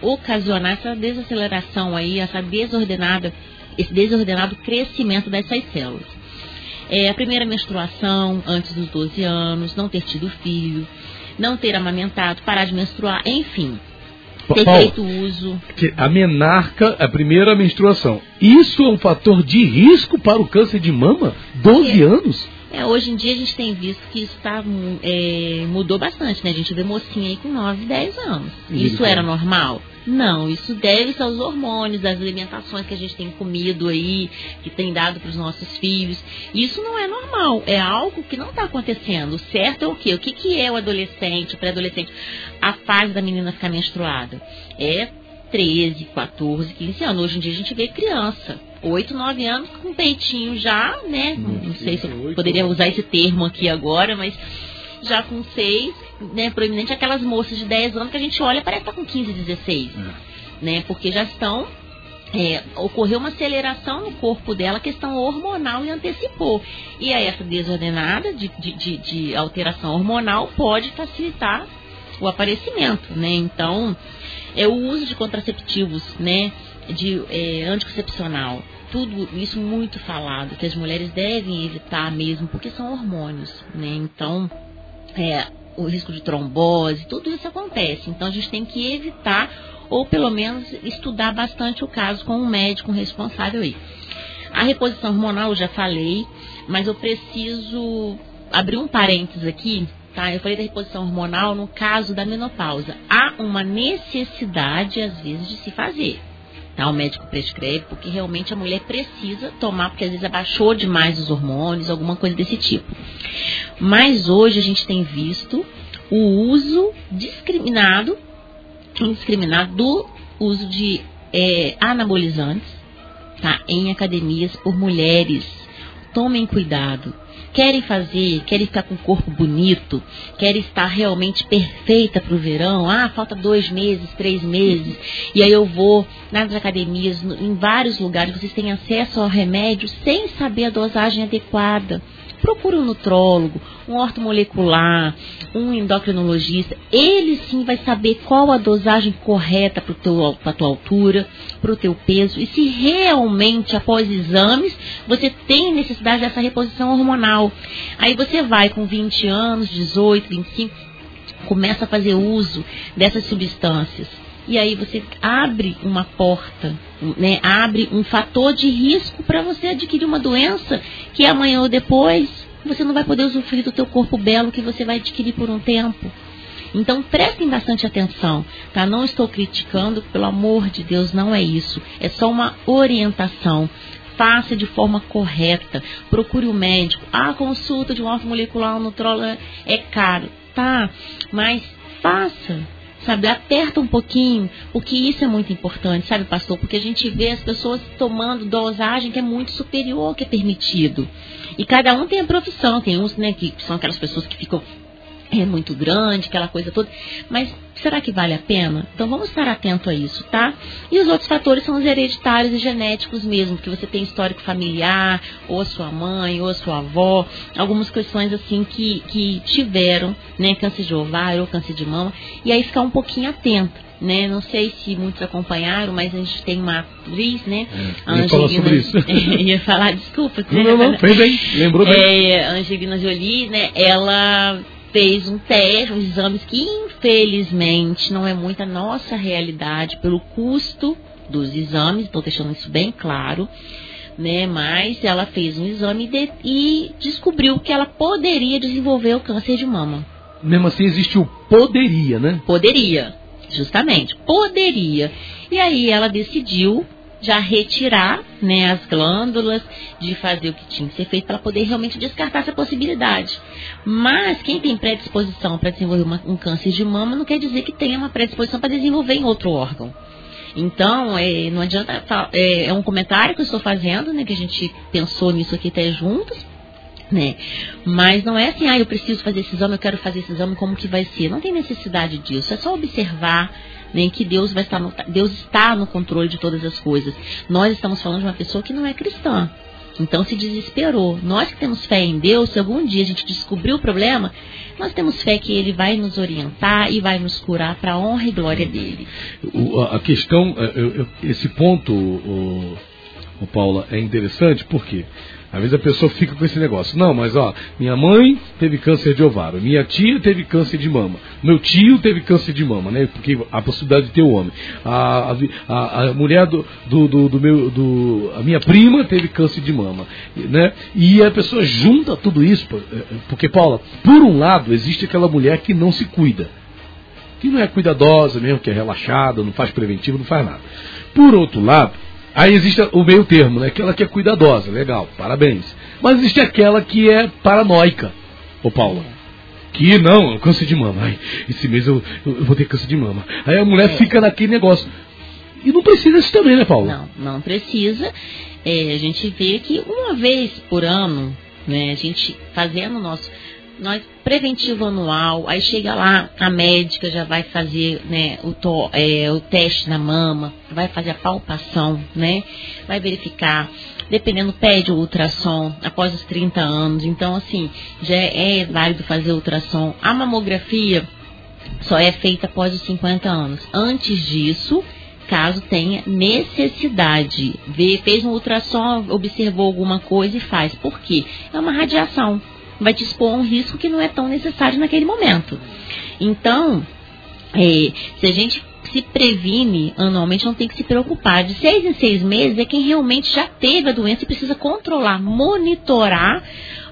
ocasionar essa desaceleração aí, essa desordenada, esse desordenado crescimento dessas células. É, a primeira menstruação antes dos 12 anos, não ter tido filho, não ter amamentado, parar de menstruar, enfim. Ter Paulo, feito uso. A menarca, a primeira menstruação. Isso é um fator de risco para o câncer de mama? 12 é. anos? É, hoje em dia a gente tem visto que isso tá, é, mudou bastante, né? A gente vê mocinha aí com 9, 10 anos. Isso era normal? Não, isso deve-se aos hormônios, às alimentações que a gente tem comido aí, que tem dado para os nossos filhos. Isso não é normal, é algo que não está acontecendo. O certo é o quê? O que, que é o adolescente, o pré-adolescente? A fase da menina ficar menstruada. É 13, 14, 15 anos. Hoje em dia a gente vê criança, 8, 9 anos, com peitinho já, né? Hum, não sei se eu poderia usar esse termo aqui agora, mas já com 6, né, proeminente aquelas moças de 10 anos que a gente olha parece estar tá com 15, 16. É. Né, porque já estão. É, ocorreu uma aceleração no corpo dela, questão hormonal e antecipou. E aí essa desordenada de, de, de, de alteração hormonal pode facilitar o aparecimento, né? Então, é o uso de contraceptivos, né? De é, anticoncepcional. Tudo isso muito falado, que as mulheres devem evitar mesmo, porque são hormônios, né? Então, é, o risco de trombose, tudo isso acontece. Então, a gente tem que evitar, ou pelo menos estudar bastante o caso com um médico responsável aí. A reposição hormonal eu já falei, mas eu preciso abrir um parênteses aqui tá? Eu falei da reposição hormonal no caso da menopausa. Há uma necessidade, às vezes, de se fazer. Tá? O médico prescreve, porque realmente a mulher precisa tomar, porque às vezes abaixou demais os hormônios, alguma coisa desse tipo. Mas hoje a gente tem visto o uso discriminado, indiscriminado do uso de é, anabolizantes tá? em academias por mulheres. Tomem cuidado querem fazer, querem ficar com o corpo bonito, querem estar realmente perfeita para o verão. Ah, falta dois meses, três meses, e aí eu vou nas academias, em vários lugares, vocês têm acesso ao remédio sem saber a dosagem adequada procure um nutrólogo, um ortomolecular, um endocrinologista. Ele sim vai saber qual a dosagem correta para a tua altura, para o teu peso e se realmente após exames você tem necessidade dessa reposição hormonal. Aí você vai com 20 anos, 18, 25, começa a fazer uso dessas substâncias. E aí você abre uma porta, né? abre um fator de risco para você adquirir uma doença que amanhã ou depois você não vai poder usufruir do teu corpo belo que você vai adquirir por um tempo. Então prestem bastante atenção, tá? Não estou criticando, pelo amor de Deus, não é isso. É só uma orientação. Faça de forma correta. Procure o um médico. A consulta de um ortomolecular, um nutrólogo é caro, tá? Mas faça sabe? Aperta um pouquinho, porque isso é muito importante, sabe, pastor? Porque a gente vê as pessoas tomando dosagem que é muito superior ao que é permitido. E cada um tem a profissão, tem uns, né, que são aquelas pessoas que ficam é muito grande, aquela coisa toda. Mas será que vale a pena? Então vamos estar atento a isso, tá? E os outros fatores são os hereditários e genéticos mesmo, que você tem histórico familiar, ou a sua mãe, ou a sua avó, algumas questões assim que, que tiveram, né, câncer de ovário ou câncer de mama, e aí ficar um pouquinho atento. Né? Não sei se muitos acompanharam, mas a gente tem uma atriz, né? É, Angelina. ia falar, desculpa. Não, não, não, fez bem, lembrou bem. É, Angelina Jolie, né? Ela fez um teste, um exames que infelizmente não é muito a nossa realidade pelo custo dos exames, estou deixando isso bem claro, né? Mas ela fez um exame de, e descobriu que ela poderia desenvolver o câncer de mama. Mesmo assim existe o poderia, né? Poderia, justamente, poderia. E aí ela decidiu já retirar né, as glândulas, de fazer o que tinha que ser feito para poder realmente descartar essa possibilidade. Mas quem tem predisposição para desenvolver uma, um câncer de mama não quer dizer que tenha uma predisposição para desenvolver em outro órgão. Então, é, não adianta. É, é, um comentário que eu estou fazendo, né? Que a gente pensou nisso aqui até juntos. Né? Mas não é assim, ah, eu preciso fazer esse exame, eu quero fazer esse exame, como que vai ser? Não tem necessidade disso. É só observar nem que Deus vai estar no, Deus está no controle de todas as coisas. Nós estamos falando de uma pessoa que não é cristã. Então se desesperou. Nós que temos fé em Deus, se algum dia a gente descobrir o problema, nós temos fé que Ele vai nos orientar e vai nos curar para a honra e glória dele. O, a questão, é, esse ponto, o, o Paula, é interessante porque às vezes a pessoa fica com esse negócio. Não, mas ó, minha mãe teve câncer de ovário, minha tia teve câncer de mama, meu tio teve câncer de mama, né? Porque a possibilidade de ter o homem. A, a, a mulher do, do, do, do, meu. Do, a minha prima teve câncer de mama. Né? E a pessoa junta tudo isso, eh, porque, Paula, por um lado, existe aquela mulher que não se cuida. Que não é cuidadosa mesmo, que é relaxada, não faz preventivo, não faz nada. Por outro lado, Aí existe o meio termo, né? Aquela que é cuidadosa, legal, parabéns. Mas existe aquela que é paranoica, ô Paula. Que não, câncer de mama. Ai, esse mês eu, eu, vou ter câncer de mama. Aí a mulher é. fica naquele negócio. E não precisa isso também, né, Paula? Não, não precisa. É, a gente vê que uma vez por ano, né, a gente fazendo o nosso nós preventivo anual, aí chega lá, a médica já vai fazer né, o, to, é, o teste na mama, vai fazer a palpação, né? Vai verificar, dependendo, pede o ultrassom após os 30 anos. Então, assim, já é válido fazer ultrassom. A mamografia só é feita após os 50 anos. Antes disso, caso tenha necessidade, vê, fez um ultrassom, observou alguma coisa e faz. Por quê? É uma radiação. Vai te expor a um risco que não é tão necessário naquele momento. Então, é, se a gente se previne anualmente, não tem que se preocupar. De seis em seis meses é quem realmente já teve a doença e precisa controlar, monitorar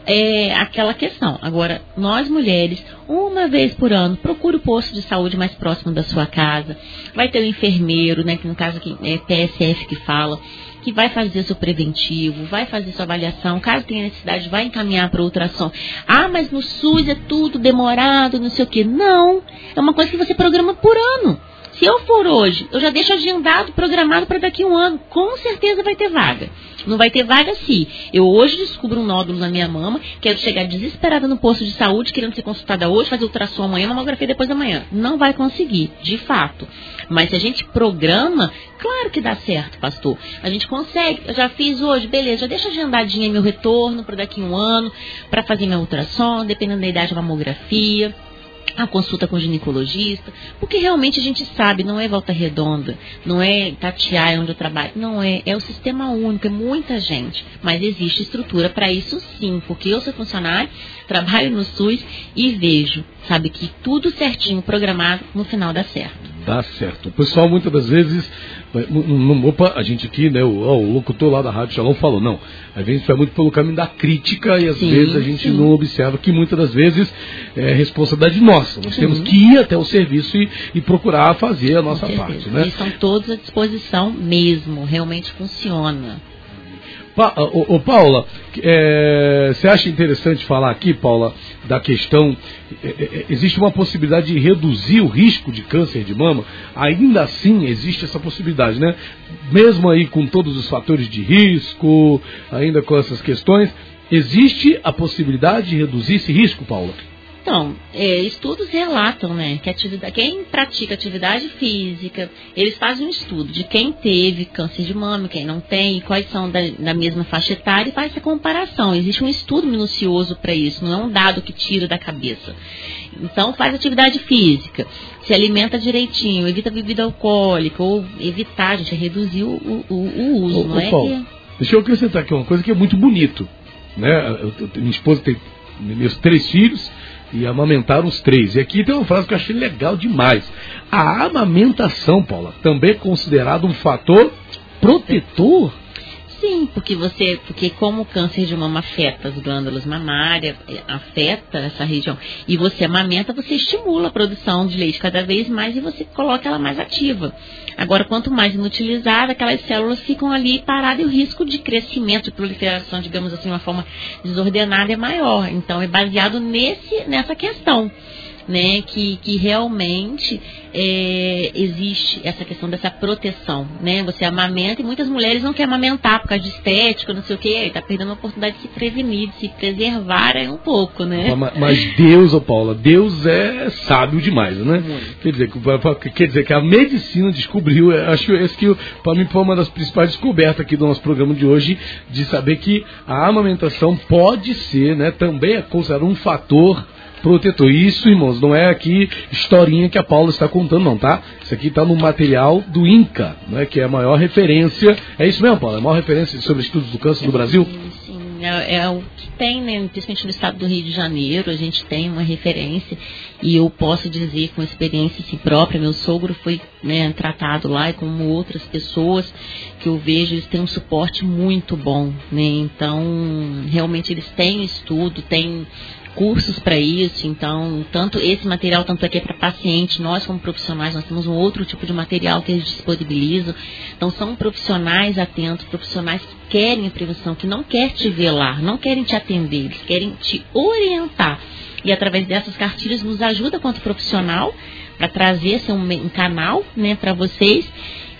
é, aquela questão. Agora, nós mulheres, uma vez por ano, procure o posto de saúde mais próximo da sua casa. Vai ter o um enfermeiro, né, que no caso aqui é PSF que fala, que vai fazer seu preventivo, vai fazer sua avaliação. Caso tenha necessidade, vai encaminhar para ultrassom. Ah, mas no SUS é tudo demorado, não sei o quê. Não. É uma coisa que você programa por ano. Se eu for hoje, eu já deixo agendado, programado para daqui a um ano. Com certeza vai ter vaga. Não vai ter vaga se eu hoje descubro um nódulo na minha mama, quero chegar desesperada no posto de saúde, querendo ser consultada hoje, fazer ultrassom amanhã, mamografia depois da manhã. Não vai conseguir, de fato. Mas se a gente programa, claro que dá certo, pastor. A gente consegue. Eu já fiz hoje, beleza, já deixa agendadinha meu retorno para daqui a um ano, para fazer meu ultrassom, dependendo da idade, mamografia a consulta com o ginecologista, porque realmente a gente sabe, não é volta redonda, não é tatear onde eu trabalho, não é, é o sistema único, é muita gente, mas existe estrutura para isso sim, porque eu sou funcionário, trabalho no SUS e vejo, sabe, que tudo certinho, programado, no final dá certo. Dá certo. O pessoal muitas das vezes no, opa, a gente aqui, né, o, o, locutor lá da Rádio Shalom falou, não, a gente vai muito pelo caminho da crítica e às sim, vezes a gente sim. não observa que muitas das vezes é responsabilidade nossa. Nós temos que ir até o serviço e, e procurar fazer a nossa parte. Né? E estão todos à disposição mesmo, realmente funciona. Pa, ô, ô, Paula, é, você acha interessante falar aqui, Paula, da questão. É, é, existe uma possibilidade de reduzir o risco de câncer de mama? Ainda assim existe essa possibilidade, né? Mesmo aí com todos os fatores de risco, ainda com essas questões, existe a possibilidade de reduzir esse risco, Paula? Então, é, estudos relatam, né, que atividade, quem pratica atividade física, eles fazem um estudo de quem teve câncer de mama, quem não tem, quais são da, da mesma faixa etária e faz essa comparação. Existe um estudo minucioso para isso, não é um dado que tira da cabeça. Então, faz atividade física, se alimenta direitinho, evita bebida alcoólica, ou evitar, gente, reduzir o, o, o uso, ô, não ô, é Paulo, que... Deixa eu acrescentar aqui uma coisa que é muito bonito. Né? Eu, eu, minha esposa tem meus três filhos, e amamentaram os três. E aqui tem uma frase que eu achei legal demais. A amamentação, Paula, também é considerado um fator protetor Sim, porque você, porque como o câncer de mama afeta as glândulas mamárias, afeta essa região, e você amamenta, você estimula a produção de leite cada vez mais e você coloca ela mais ativa. Agora, quanto mais inutilizada, aquelas células ficam ali paradas e o risco de crescimento, de proliferação, digamos assim, de uma forma desordenada é maior. Então, é baseado nesse, nessa questão né, que, que realmente é, existe essa questão dessa proteção, né? Você amamenta e muitas mulheres não querem amamentar por causa de estética, não sei o que, está perdendo a oportunidade de se prevenir, de se preservar aí um pouco, né? Mas, mas Deus, ô Paula, Deus é sábio demais, né? Quer dizer, quer dizer que a medicina descobriu, acho esse que para mim foi uma das principais descobertas aqui do nosso programa de hoje, de saber que a amamentação pode ser, né, também é considerado um fator protetor. Isso, irmãos, não é aqui historinha que a Paula está contando, não, tá? Isso aqui está no material do INCA, né, que é a maior referência. É isso mesmo, Paula? É a maior referência sobre estudos do câncer no Brasil? Sim, sim. É, é, o que tem, né, principalmente no estado do Rio de Janeiro, a gente tem uma referência e eu posso dizer com experiência assim, própria, meu sogro foi né, tratado lá e como outras pessoas que eu vejo, eles têm um suporte muito bom, né, então realmente eles têm estudo, têm cursos para isso, então, tanto esse material, tanto aqui é para paciente, nós como profissionais, nós temos um outro tipo de material que eles disponibilizam. Então, são profissionais atentos, profissionais que querem a prevenção, que não querem te velar, não querem te atender, eles querem te orientar. E através dessas cartilhas nos ajuda quanto profissional para trazer esse um, um canal né, para vocês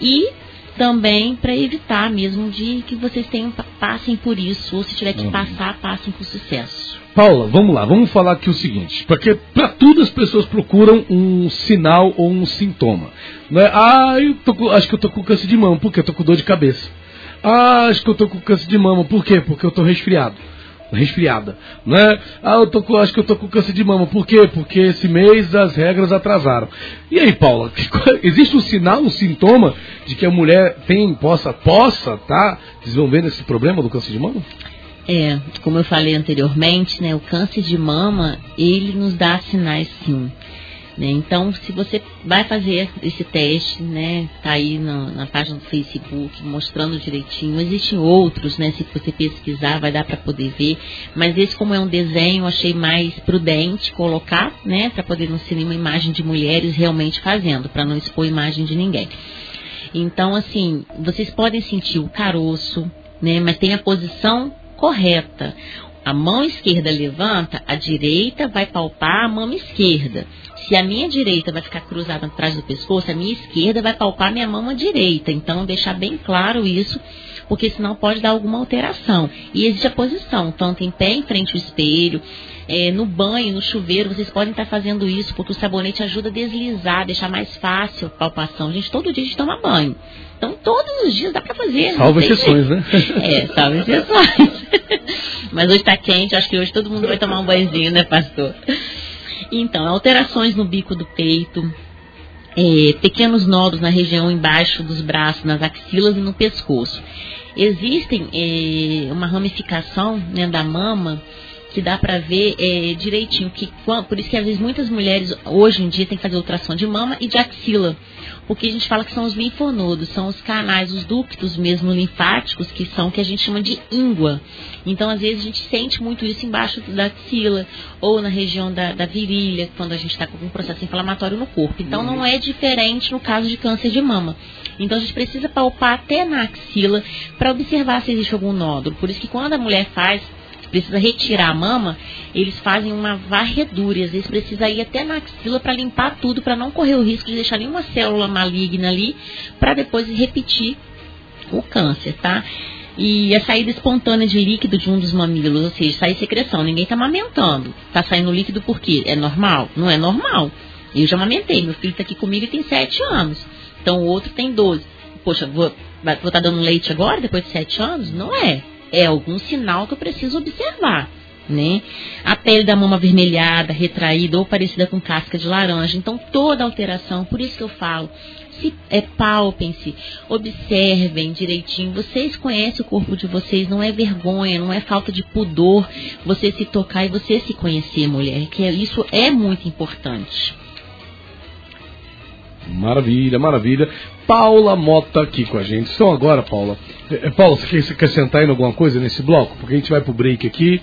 e também para evitar mesmo de que vocês tenham, passem por isso, ou se tiver que uhum. passar, passem com sucesso. Paula, vamos lá, vamos falar aqui o seguinte, porque para tudo as pessoas procuram um sinal ou um sintoma. Não é? Ah, eu tô, acho que eu tô com câncer de mama, porque eu tô com dor de cabeça. Ah, acho que eu tô com câncer de mama, por quê? Porque eu tô resfriado. Resfriada, né? Ah, eu tô com, acho que eu tô com câncer de mama. Por quê? Porque esse mês as regras atrasaram. E aí, Paula, existe um sinal, um sintoma de que a mulher tem, possa, possa, tá desenvolvendo esse problema do câncer de mama? É, como eu falei anteriormente, né, o câncer de mama, ele nos dá sinais sim. Né? Então, se você vai fazer esse teste, né, tá aí na, na, página do Facebook mostrando direitinho. Existem outros, né, se você pesquisar vai dar para poder ver. Mas esse como é um desenho, achei mais prudente colocar, né, para poder não ser nenhuma imagem de mulheres realmente fazendo, para não expor imagem de ninguém. Então, assim, vocês podem sentir o caroço, né, mas tem a posição correta. A mão esquerda levanta, a direita vai palpar a mão esquerda. Se a minha direita vai ficar cruzada atrás do pescoço, a minha esquerda vai palpar a minha mão direita. Então, deixar bem claro isso, porque senão pode dar alguma alteração. E existe a posição, tanto em pé em frente ao espelho, é, no banho, no chuveiro, vocês podem estar fazendo isso, porque o sabonete ajuda a deslizar, deixar mais fácil a palpação. Gente, todo dia a gente toma banho. Então, todos os dias dá para fazer. Salve exceções, né? É, salve exceções. Mas hoje está quente, acho que hoje todo mundo vai tomar um banhozinho, né, pastor? Então, alterações no bico do peito, é, pequenos nódulos na região embaixo dos braços, nas axilas e no pescoço. Existem é, uma ramificação né, da mama que dá para ver é, direitinho que por isso que às vezes muitas mulheres hoje em dia têm que fazer ultrassom de mama e de axila porque a gente fala que são os linfonodos, são os canais, os ductos mesmo linfáticos, que são o que a gente chama de íngua. Então, às vezes, a gente sente muito isso embaixo da axila ou na região da, da virilha, quando a gente está com um processo inflamatório no corpo. Então, uhum. não é diferente no caso de câncer de mama. Então, a gente precisa palpar até na axila para observar se existe algum nódulo. Por isso que quando a mulher faz precisa retirar a mama, eles fazem uma varredura. E às vezes precisa ir até na axila para limpar tudo, para não correr o risco de deixar nenhuma célula maligna ali, para depois repetir o câncer, tá? E a saída espontânea de líquido de um dos mamilos, ou seja, sair secreção, ninguém está amamentando. Está saindo líquido por quê? É normal? Não é normal. Eu já amamentei, meu filho está aqui comigo e tem 7 anos. Então o outro tem 12. Poxa, vou estar tá dando leite agora, depois de 7 anos? Não é é algum sinal que eu preciso observar. Né? A pele da mama avermelhada, retraída ou parecida com casca de laranja. Então, toda alteração, por isso que eu falo, se é, palpem-se, observem direitinho. Vocês conhecem o corpo de vocês, não é vergonha, não é falta de pudor você se tocar e você se conhecer, mulher, que isso é muito importante. Maravilha, maravilha. Paula Mota aqui com a gente. Então agora, Paula. É, Paula, você quer, você quer acrescentar em alguma coisa nesse bloco? Porque a gente vai pro break aqui.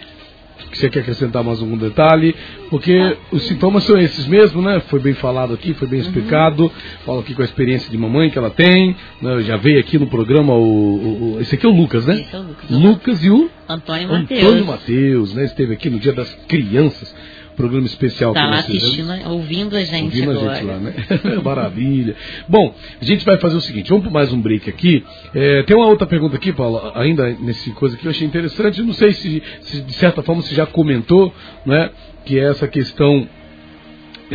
Você quer acrescentar mais algum detalhe? Porque os sintomas são esses mesmo, né? Foi bem falado aqui, foi bem uhum. explicado. Fala aqui com a experiência de mamãe que ela tem. Né? Já veio aqui no programa o, o, o, Esse aqui é o Lucas, né? Esse é o Lucas. Lucas e o Antônio Matheus. Antônio Matheus, né? Esteve aqui no Dia das Crianças programa especial tá lá assistindo, ouvindo a gente ouvindo agora. a gente lá, né? Maravilha. Bom, a gente vai fazer o seguinte, vamos para mais um break aqui. É, tem uma outra pergunta aqui, Paulo, ainda nesse coisa que eu achei interessante. não sei se, se de certa forma você já comentou, né? Que é essa questão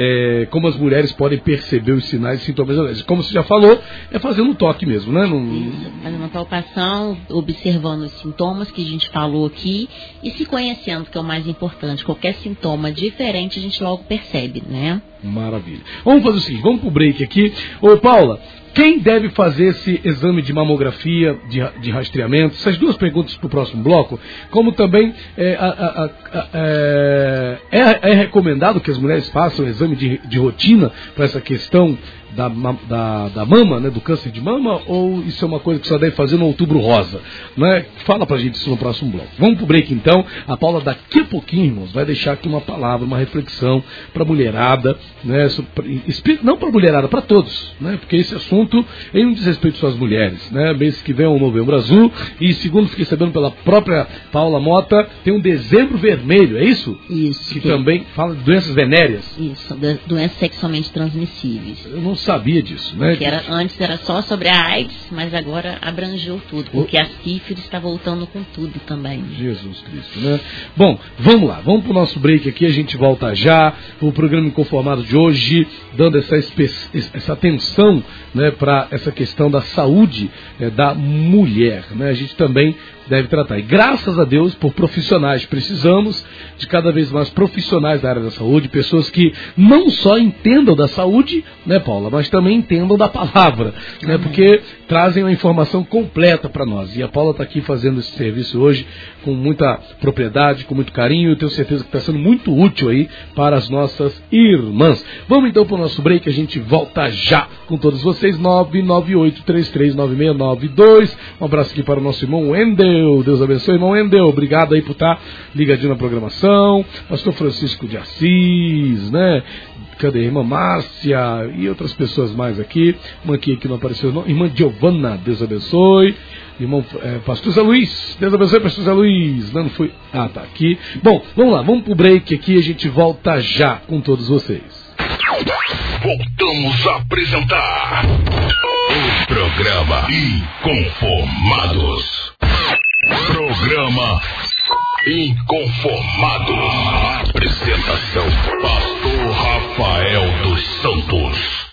é, como as mulheres podem perceber os sinais e sintomas alérgicos. Como você já falou, é fazendo um toque mesmo, né? Não... Isso, fazendo uma palpação, observando os sintomas que a gente falou aqui e se conhecendo, que é o mais importante. Qualquer sintoma diferente a gente logo percebe, né? Maravilha. Vamos fazer o seguinte, vamos pro break aqui. Ô, Paula, quem deve fazer esse exame de mamografia, de, de rastreamento? Essas duas perguntas para o próximo bloco. Como também é, a, a, a, é, é, é, recomendado que as mulheres façam exame de, de rotina para essa questão da, da, da, mama, né, do câncer de mama, ou isso é uma coisa que só deve fazer no outubro rosa? Né? Fala pra gente isso no próximo bloco. Vamos pro break então. A Paula daqui a pouquinho, irmãos, vai deixar aqui uma palavra, uma reflexão pra mulherada, né? Não pra mulherada, para todos, né? Porque esse assunto é um desrespeito só às mulheres, né? Mês que vem é o Novembro Azul e segundo fiquei sabendo pela própria Paula Mota, tem um Dezembro Vermelho, é isso? Isso. Que, que também fala de doenças venéreas. Isso, doenças sexualmente transmissíveis. Eu não sabia disso, né? Que era, antes era só sobre a AIDS, mas agora abrangeu tudo, porque o... a sífilis está voltando com tudo também. Jesus Cristo, né? Bom, vamos lá, vamos para o nosso break aqui, a gente volta já. O programa Inconformado de hoje, dando essa, essa atenção né, para essa questão da saúde é, da mulher. Né? A gente também deve tratar. E graças a Deus por profissionais. Precisamos de cada vez mais profissionais da área da saúde, pessoas que não só entendam da saúde, né, Paula, mas também entendam da palavra, né, porque trazem uma informação completa para nós. E a Paula está aqui fazendo esse serviço hoje com muita propriedade, com muito carinho, eu tenho certeza que está sendo muito útil aí para as nossas irmãs. Vamos então para o nosso break, a gente volta já com todos vocês, 998339692. Um abraço aqui para o nosso irmão Wendel, Deus abençoe, irmão Wendel, obrigado aí por estar ligadinho na programação, pastor Francisco de Assis, né, cadê? Irmã Márcia e outras pessoas mais aqui. Irmã aqui que não apareceu, não. Irmã Giovana, Deus abençoe. Irmão é, Pastor Zé Luiz, Deus abençoe, Pastor Zé Luiz. Não, não foi. Ah, tá aqui. Bom, vamos lá, vamos pro break aqui a gente volta já com todos vocês. Voltamos a apresentar o programa Inconformados. Programa Inconformados. Apresentação: Pastor Rafael dos Santos.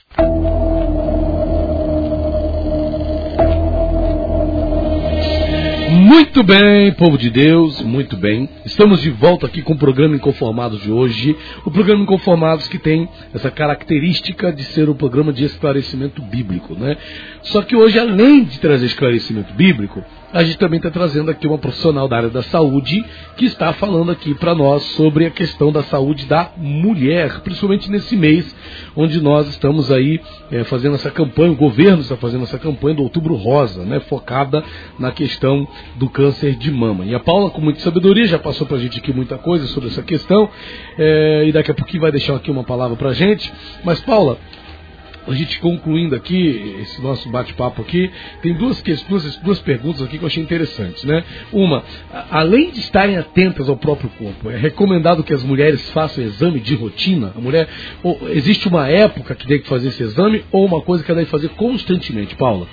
Muito bem, povo de Deus, muito bem. Estamos de volta aqui com o programa Inconformados de hoje. O programa Inconformados que tem essa característica de ser um programa de esclarecimento bíblico, né? Só que hoje, além de trazer esclarecimento bíblico, a gente também está trazendo aqui uma profissional da área da saúde que está falando aqui para nós sobre a questão da saúde da mulher, principalmente nesse mês onde nós estamos aí é, fazendo essa campanha, o governo está fazendo essa campanha do Outubro Rosa, né, focada na questão do câncer de mama. E a Paula, com muita sabedoria, já passou para a gente aqui muita coisa sobre essa questão é, e daqui a pouquinho vai deixar aqui uma palavra para a gente. Mas Paula, a gente concluindo aqui esse nosso bate-papo aqui, tem duas, duas, duas perguntas aqui que eu achei interessantes, né? Uma, além de estarem atentas ao próprio corpo, é recomendado que as mulheres façam exame de rotina? A mulher, existe uma época que tem que fazer esse exame ou uma coisa que ela deve fazer constantemente, Paula?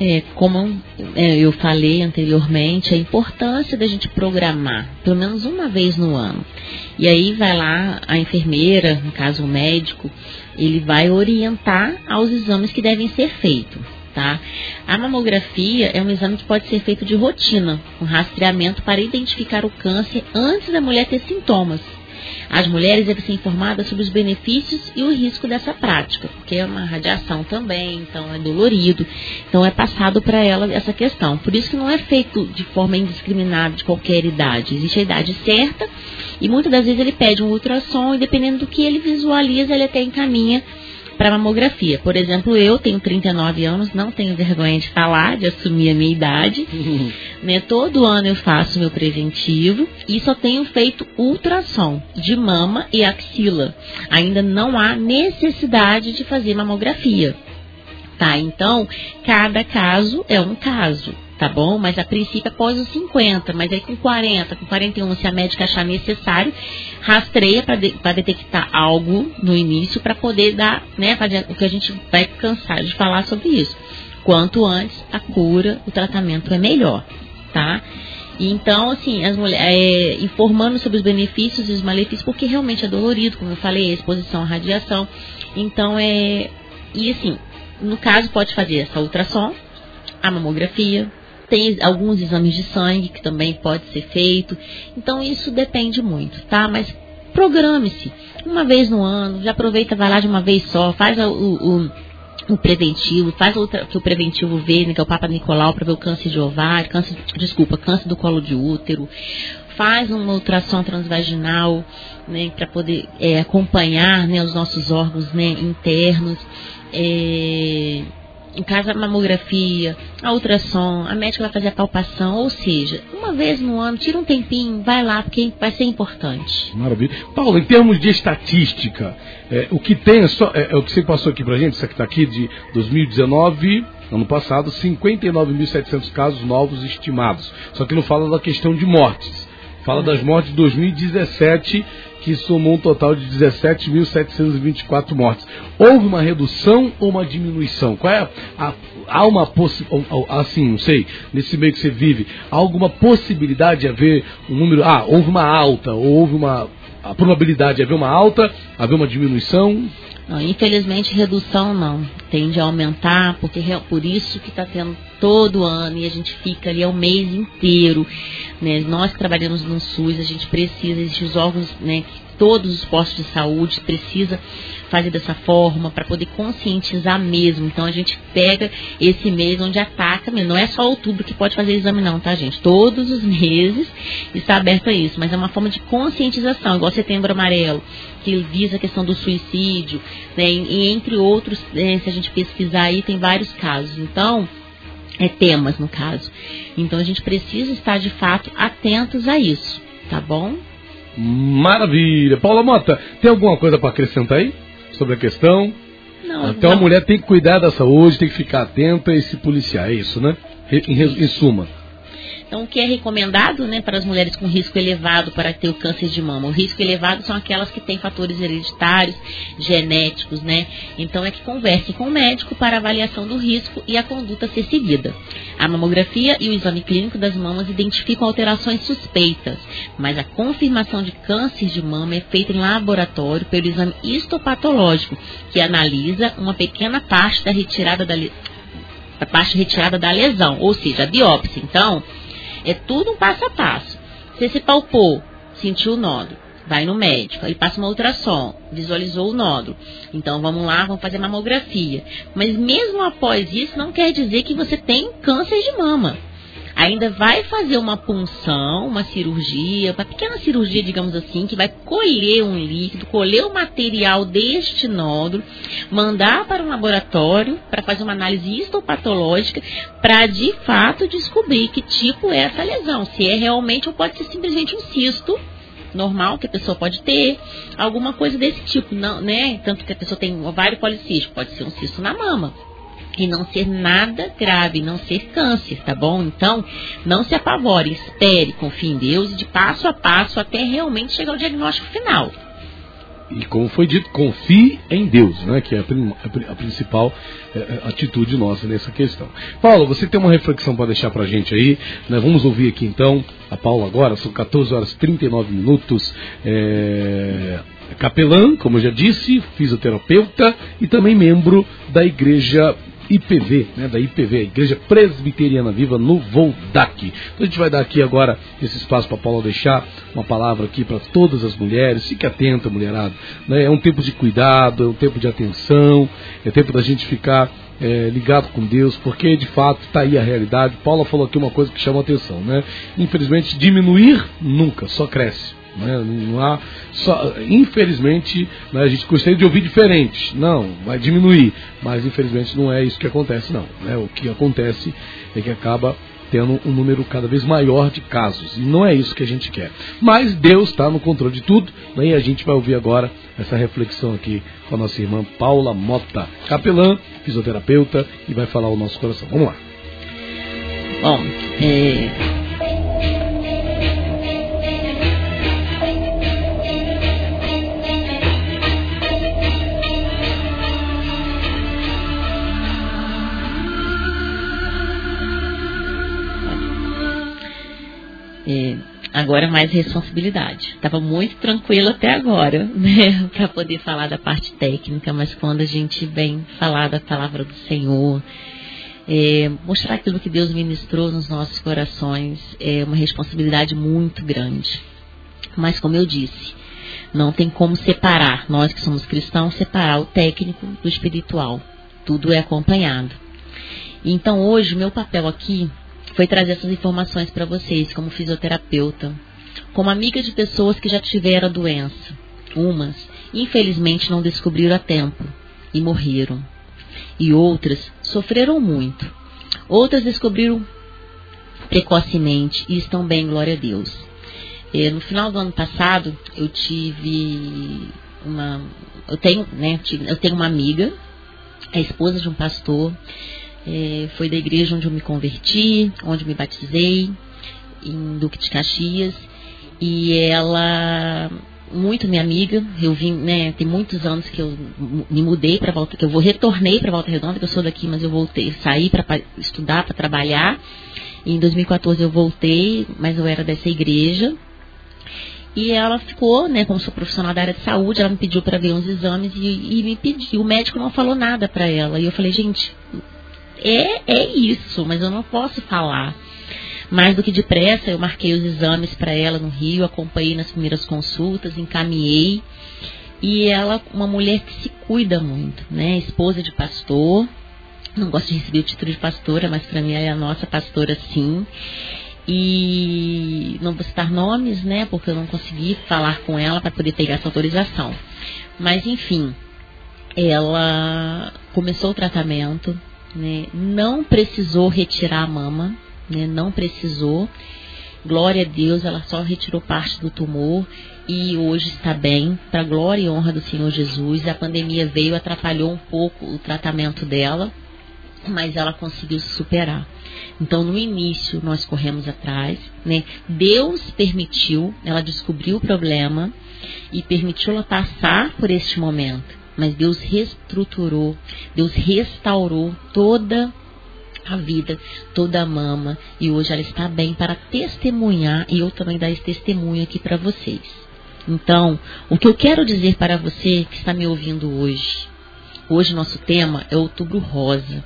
É, como é, eu falei anteriormente, a importância da gente programar, pelo menos uma vez no ano. E aí vai lá a enfermeira, no caso o médico, ele vai orientar aos exames que devem ser feitos. Tá? A mamografia é um exame que pode ser feito de rotina, com rastreamento para identificar o câncer antes da mulher ter sintomas. As mulheres devem ser informadas sobre os benefícios e o risco dessa prática, porque é uma radiação também, então é dolorido. Então é passado para ela essa questão. Por isso que não é feito de forma indiscriminada de qualquer idade. Existe a idade certa e muitas das vezes ele pede um ultrassom e dependendo do que ele visualiza, ele até encaminha para mamografia. Por exemplo, eu tenho 39 anos, não tenho vergonha de falar, de assumir a minha idade. né? Todo ano eu faço meu preventivo e só tenho feito ultrassom de mama e axila. Ainda não há necessidade de fazer mamografia. Tá? Então, cada caso é um caso tá bom? Mas a princípio após os 50, mas aí com 40, com 41, se a médica achar necessário, rastreia para de, detectar algo no início para poder dar, né, fazer o que a gente vai cansar de falar sobre isso. Quanto antes a cura, o tratamento é melhor, tá? Então, assim, as mulheres, é, informando sobre os benefícios e os malefícios, porque realmente é dolorido, como eu falei, a exposição à radiação. Então, é. E assim, no caso, pode fazer essa ultrassom, a mamografia, tem alguns exames de sangue que também pode ser feito. Então isso depende muito, tá? Mas programe-se uma vez no ano, já aproveita, vai lá de uma vez só, faz o, o, o preventivo, faz o que o preventivo vê, né, que é o Papa Nicolau, para ver o câncer de ovário, câncer, desculpa, câncer do colo de útero, faz uma ultrassom transvaginal, né, para poder é, acompanhar né, os nossos órgãos né, internos. É, em casa a mamografia, a ultrassom, a médica vai fazer a palpação, ou seja, uma vez no ano, tira um tempinho, vai lá, porque vai ser importante. Maravilha. Paulo, em termos de estatística, é, o que tem, é, só, é, é, o que você passou aqui pra gente, isso aqui está aqui de 2019, ano passado, 59.700 casos novos estimados. Só que não fala da questão de mortes. Fala das mortes de 2017 que somou um total de 17.724 mortes. Houve uma redução ou uma diminuição? Qual é a, há uma possibilidade, assim, não sei, nesse meio que você vive, há alguma possibilidade de haver um número, ah, houve uma alta, ou houve uma, a probabilidade de haver uma alta, haver uma diminuição? Não, infelizmente, redução não. Tende a aumentar, porque por isso que está tendo todo ano e a gente fica ali o mês inteiro. Né? Nós que trabalhamos no SUS, a gente precisa, existem os órgãos, né, todos os postos de saúde precisa fazer dessa forma para poder conscientizar mesmo. Então a gente pega esse mês onde ataca, não é só outubro que pode fazer exame não, tá gente? Todos os meses está aberto a isso, mas é uma forma de conscientização, igual setembro amarelo, que visa a questão do suicídio, né? E entre outros, né, se a gente pesquisar aí, tem vários casos. Então, é temas no caso. Então a gente precisa estar de fato atentos a isso, tá bom? Maravilha. Paula Mota, tem alguma coisa para acrescentar aí sobre a questão? Não, então não. a mulher tem que cuidar da saúde, tem que ficar atenta e se policiar, é isso, né? Em, em suma. Então, o que é recomendado né, para as mulheres com risco elevado para ter o câncer de mama? O risco elevado são aquelas que têm fatores hereditários, genéticos, né? Então, é que converse com o médico para avaliação do risco e a conduta a ser seguida. A mamografia e o exame clínico das mamas identificam alterações suspeitas, mas a confirmação de câncer de mama é feita em laboratório pelo exame histopatológico, que analisa uma pequena parte da retirada da a parte retirada da lesão, ou seja, a biópsia. Então, é tudo um passo a passo. Você se palpou, sentiu o nódulo, vai no médico, ele passa uma ultrassom, visualizou o nódulo. Então vamos lá, vamos fazer mamografia. Mas mesmo após isso, não quer dizer que você tem câncer de mama ainda vai fazer uma punção, uma cirurgia, uma pequena cirurgia, digamos assim, que vai colher um líquido, colher o material deste nódulo, mandar para um laboratório para fazer uma análise histopatológica para de fato descobrir que tipo é essa lesão, se é realmente ou pode ser simplesmente um cisto normal que a pessoa pode ter, alguma coisa desse tipo, não, né? Tanto que a pessoa tem ovário policístico, pode ser um cisto na mama e não ser nada grave, não ser câncer, tá bom? Então, não se apavore, espere, confie em Deus de passo a passo até realmente chegar ao diagnóstico final. E como foi dito, confie em Deus, né? Que é a, a principal é, atitude nossa nessa questão. Paulo, você tem uma reflexão para deixar para a gente aí? Né? Vamos ouvir aqui então a Paula agora, são 14 horas e 39 minutos. É, capelã, como eu já disse, fisioterapeuta e também membro da Igreja IPV, né, da IPV, Igreja Presbiteriana Viva no Voldac. Então a gente vai dar aqui agora esse espaço para Paula deixar uma palavra aqui para todas as mulheres. Fique atenta, mulherada. Né? É um tempo de cuidado, é um tempo de atenção, é tempo da gente ficar é, ligado com Deus, porque de fato está aí a realidade. Paula falou aqui uma coisa que chama atenção, né? Infelizmente, diminuir nunca, só cresce. Né? Não há só, infelizmente, né, a gente gostaria de ouvir diferente. Não, vai diminuir. Mas infelizmente não é isso que acontece, não. Né? O que acontece é que acaba tendo um número cada vez maior de casos. E não é isso que a gente quer. Mas Deus está no controle de tudo. Né? E a gente vai ouvir agora essa reflexão aqui com a nossa irmã Paula Mota, capelã, fisioterapeuta, e vai falar o nosso coração. Vamos lá. Bom, é É, agora mais responsabilidade. Estava muito tranquilo até agora, né, para poder falar da parte técnica, mas quando a gente vem falar da palavra do Senhor, é, mostrar aquilo que Deus ministrou nos nossos corações é uma responsabilidade muito grande. Mas como eu disse, não tem como separar, nós que somos cristãos, separar o técnico do espiritual. Tudo é acompanhado. Então hoje o meu papel aqui foi trazer essas informações para vocês, como fisioterapeuta, como amiga de pessoas que já tiveram a doença. Umas, infelizmente, não descobriram a tempo e morreram. E outras sofreram muito. Outras descobriram precocemente e estão bem, glória a Deus. E, no final do ano passado, eu tive uma. Eu tenho, né, eu tenho uma amiga, a esposa de um pastor, é, foi da igreja onde eu me converti, onde me batizei, em Duque de Caxias. E ela, muito minha amiga, eu vim, né, tem muitos anos que eu me mudei para volta, que eu vou retornei para Volta Redonda, que eu sou daqui, mas eu voltei, saí para estudar, para trabalhar. E em 2014 eu voltei, mas eu era dessa igreja. E ela ficou, né, como sou profissional da área de saúde, ela me pediu para ver uns exames e, e, me pediu. O médico não falou nada para ela. E eu falei, gente, é, é isso, mas eu não posso falar. Mais do que depressa, eu marquei os exames para ela no Rio, acompanhei nas primeiras consultas, encaminhei. E ela, uma mulher que se cuida muito, né? Esposa de pastor. Não gosto de receber o título de pastora, mas para mim é a nossa pastora sim. E não vou citar nomes, né? Porque eu não consegui falar com ela para poder pegar essa autorização. Mas enfim, ela começou o tratamento, né? Não precisou retirar a mama, né? Não precisou. Glória a Deus, ela só retirou parte do tumor e hoje está bem, para glória e honra do Senhor Jesus. A pandemia veio, atrapalhou um pouco o tratamento dela, mas ela conseguiu superar. Então, no início, nós corremos atrás, né? Deus permitiu, ela descobriu o problema e permitiu ela passar por este momento. Mas Deus reestruturou, Deus restaurou toda a vida, toda a mama, e hoje ela está bem para testemunhar, e eu também dar esse testemunho aqui para vocês. Então, o que eu quero dizer para você que está me ouvindo hoje, hoje nosso tema é Outubro Rosa,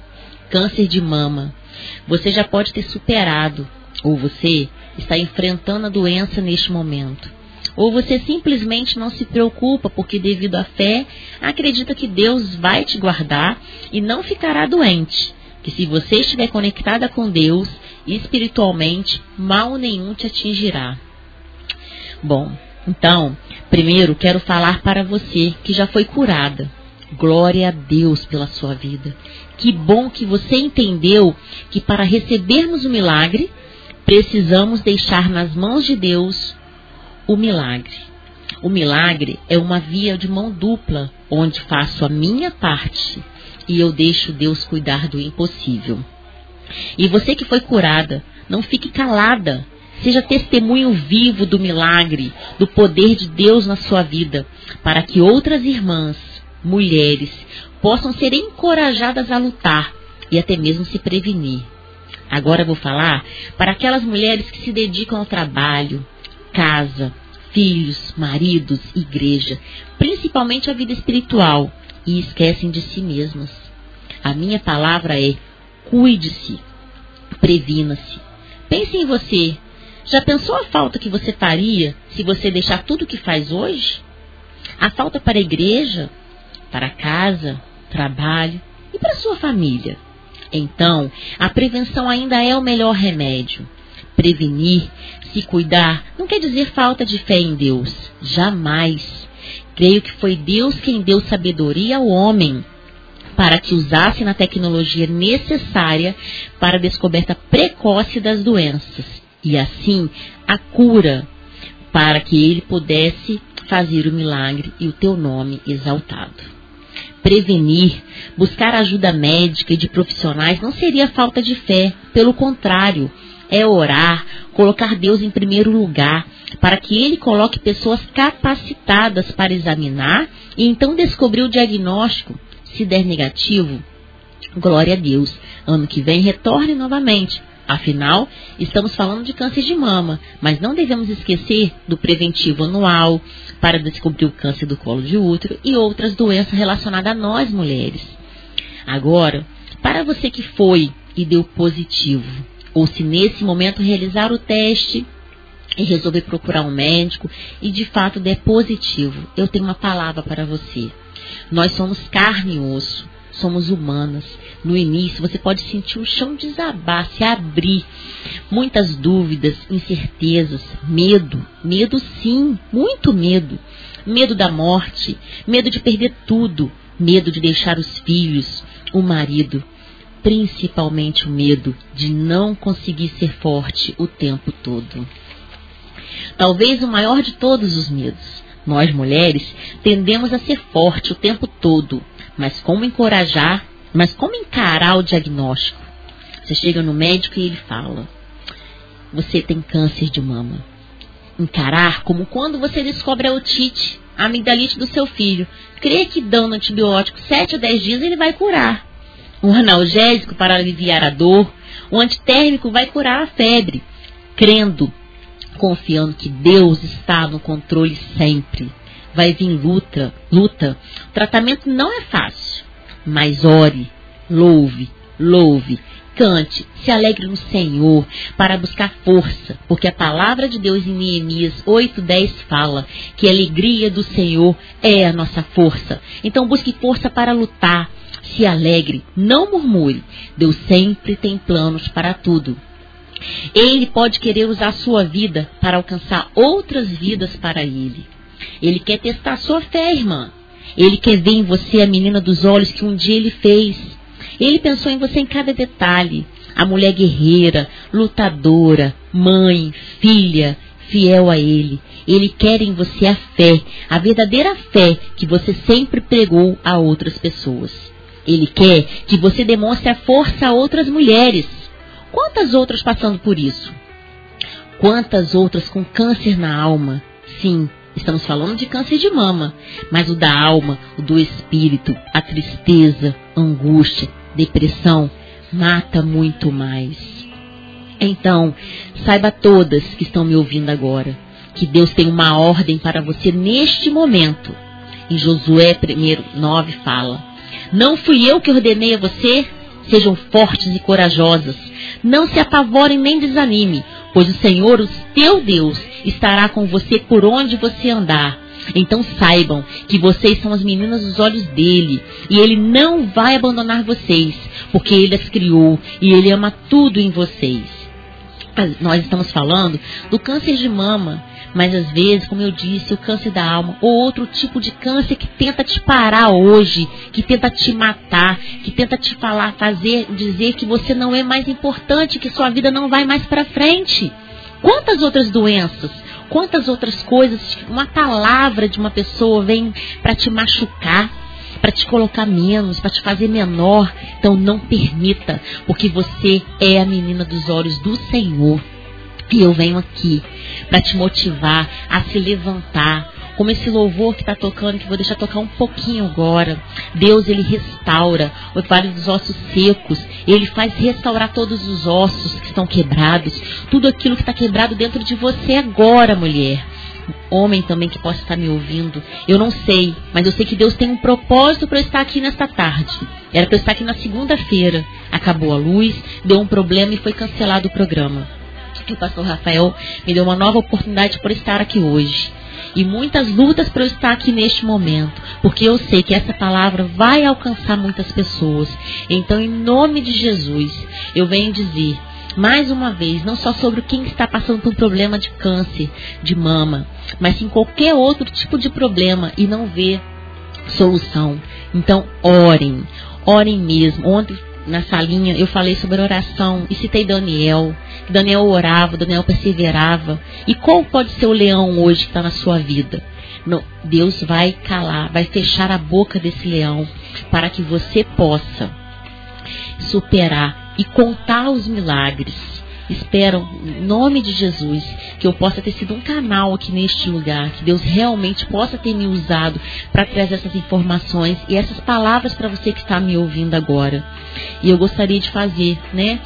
câncer de mama. Você já pode ter superado, ou você está enfrentando a doença neste momento. Ou você simplesmente não se preocupa porque, devido à fé, acredita que Deus vai te guardar e não ficará doente que se você estiver conectada com Deus espiritualmente, mal nenhum te atingirá. Bom, então, primeiro quero falar para você que já foi curada. Glória a Deus pela sua vida. Que bom que você entendeu que para recebermos o milagre, precisamos deixar nas mãos de Deus o milagre. O milagre é uma via de mão dupla, onde faço a minha parte e eu deixo Deus cuidar do impossível. E você que foi curada, não fique calada. Seja testemunho vivo do milagre, do poder de Deus na sua vida, para que outras irmãs, mulheres, possam ser encorajadas a lutar e até mesmo se prevenir. Agora vou falar para aquelas mulheres que se dedicam ao trabalho, casa, filhos, maridos, igreja, principalmente a vida espiritual, e esquecem de si mesmas. A minha palavra é: cuide-se, previna-se. Pense em você. Já pensou a falta que você faria se você deixar tudo o que faz hoje? A falta para a igreja, para casa, trabalho e para sua família. Então, a prevenção ainda é o melhor remédio. Prevenir, se cuidar, não quer dizer falta de fé em Deus. Jamais. Creio que foi Deus quem deu sabedoria ao homem para que usasse na tecnologia necessária para a descoberta precoce das doenças e assim a cura para que ele pudesse fazer o milagre e o teu nome exaltado. Prevenir, buscar ajuda médica e de profissionais não seria falta de fé, pelo contrário, é orar, colocar Deus em primeiro lugar, para que Ele coloque pessoas capacitadas para examinar e então descobrir o diagnóstico. Se der negativo, glória a Deus. Ano que vem retorne novamente. Afinal, estamos falando de câncer de mama, mas não devemos esquecer do preventivo anual para descobrir o câncer do colo de útero e outras doenças relacionadas a nós mulheres. Agora, para você que foi e deu positivo, ou se nesse momento realizar o teste e resolver procurar um médico e de fato der positivo, eu tenho uma palavra para você. Nós somos carne e osso, somos humanas. No início você pode sentir o chão desabar, se abrir, muitas dúvidas, incertezas, medo, medo sim, muito medo. Medo da morte, medo de perder tudo, medo de deixar os filhos, o marido, principalmente o medo de não conseguir ser forte o tempo todo. Talvez o maior de todos os medos. Nós mulheres tendemos a ser forte o tempo todo, mas como encorajar, mas como encarar o diagnóstico? Você chega no médico e ele fala: você tem câncer de mama. Encarar como quando você descobre a otite, a amigdalite do seu filho. Crê que dando antibiótico 7 a 10 dias ele vai curar um analgésico para aliviar a dor, o antitérmico vai curar a febre. Crendo, confiando que Deus está no controle sempre. Vai vir luta, luta. O tratamento não é fácil, mas ore, louve, louve, cante, se alegre no Senhor para buscar força, porque a palavra de Deus em Neemias 8:10 fala que a alegria do Senhor é a nossa força. Então busque força para lutar, se alegre, não murmure. Deus sempre tem planos para tudo. Ele pode querer usar sua vida para alcançar outras vidas para ele. Ele quer testar sua fé, irmã. Ele quer ver em você a menina dos olhos que um dia ele fez. Ele pensou em você em cada detalhe. A mulher guerreira, lutadora, mãe, filha, fiel a ele. Ele quer em você a fé, a verdadeira fé que você sempre pregou a outras pessoas. Ele quer que você demonstre a força a outras mulheres. Quantas outras passando por isso? Quantas outras com câncer na alma? Sim, estamos falando de câncer de mama, mas o da alma, o do espírito, a tristeza, angústia, depressão, mata muito mais. Então, saiba todas que estão me ouvindo agora, que Deus tem uma ordem para você neste momento. Em Josué 1, 9 fala: Não fui eu que ordenei a você? Sejam fortes e corajosas. Não se apavorem nem desanime, pois o Senhor, o teu Deus, estará com você por onde você andar. Então saibam que vocês são as meninas dos olhos dele e ele não vai abandonar vocês, porque ele as criou e ele ama tudo em vocês. Nós estamos falando do câncer de mama, mas às vezes, como eu disse, o câncer da alma, ou outro tipo de câncer que tenta te parar hoje, que tenta te matar, que tenta te falar, fazer, dizer que você não é mais importante, que sua vida não vai mais para frente. Quantas outras doenças, quantas outras coisas, uma palavra de uma pessoa vem para te machucar, para te colocar menos, para te fazer menor. Então não permita, porque você é a menina dos olhos do Senhor. E eu venho aqui para te motivar a se levantar, como esse louvor que está tocando, que vou deixar tocar um pouquinho agora. Deus, Ele restaura o vale dos ossos secos. Ele faz restaurar todos os ossos que estão quebrados. Tudo aquilo que está quebrado dentro de você agora, mulher. Homem também que possa estar me ouvindo. Eu não sei, mas eu sei que Deus tem um propósito para eu estar aqui nesta tarde. Era para eu estar aqui na segunda-feira. Acabou a luz, deu um problema e foi cancelado o programa. E o pastor Rafael me deu uma nova oportunidade por estar aqui hoje e muitas lutas para eu estar aqui neste momento, porque eu sei que essa palavra vai alcançar muitas pessoas. Então, em nome de Jesus, eu venho dizer mais uma vez, não só sobre quem está passando por um problema de câncer de mama, mas sim qualquer outro tipo de problema e não vê solução. Então, orem, orem mesmo. Ontem na salinha, eu falei sobre oração e citei Daniel. Daniel orava, Daniel perseverava. E qual pode ser o leão hoje que está na sua vida? Deus vai calar, vai fechar a boca desse leão para que você possa superar e contar os milagres Espero, em nome de Jesus, que eu possa ter sido um canal aqui neste lugar, que Deus realmente possa ter me usado para trazer essas informações e essas palavras para você que está me ouvindo agora. E eu gostaria de fazer, né,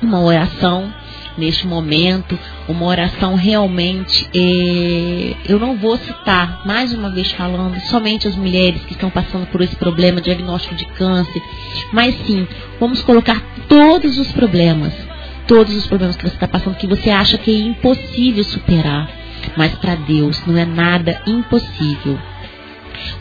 uma oração neste momento, uma oração realmente. É, eu não vou citar, mais uma vez falando, somente as mulheres que estão passando por esse problema diagnóstico de câncer, mas sim, vamos colocar todos os problemas todos os problemas que você está passando que você acha que é impossível superar. Mas para Deus não é nada impossível.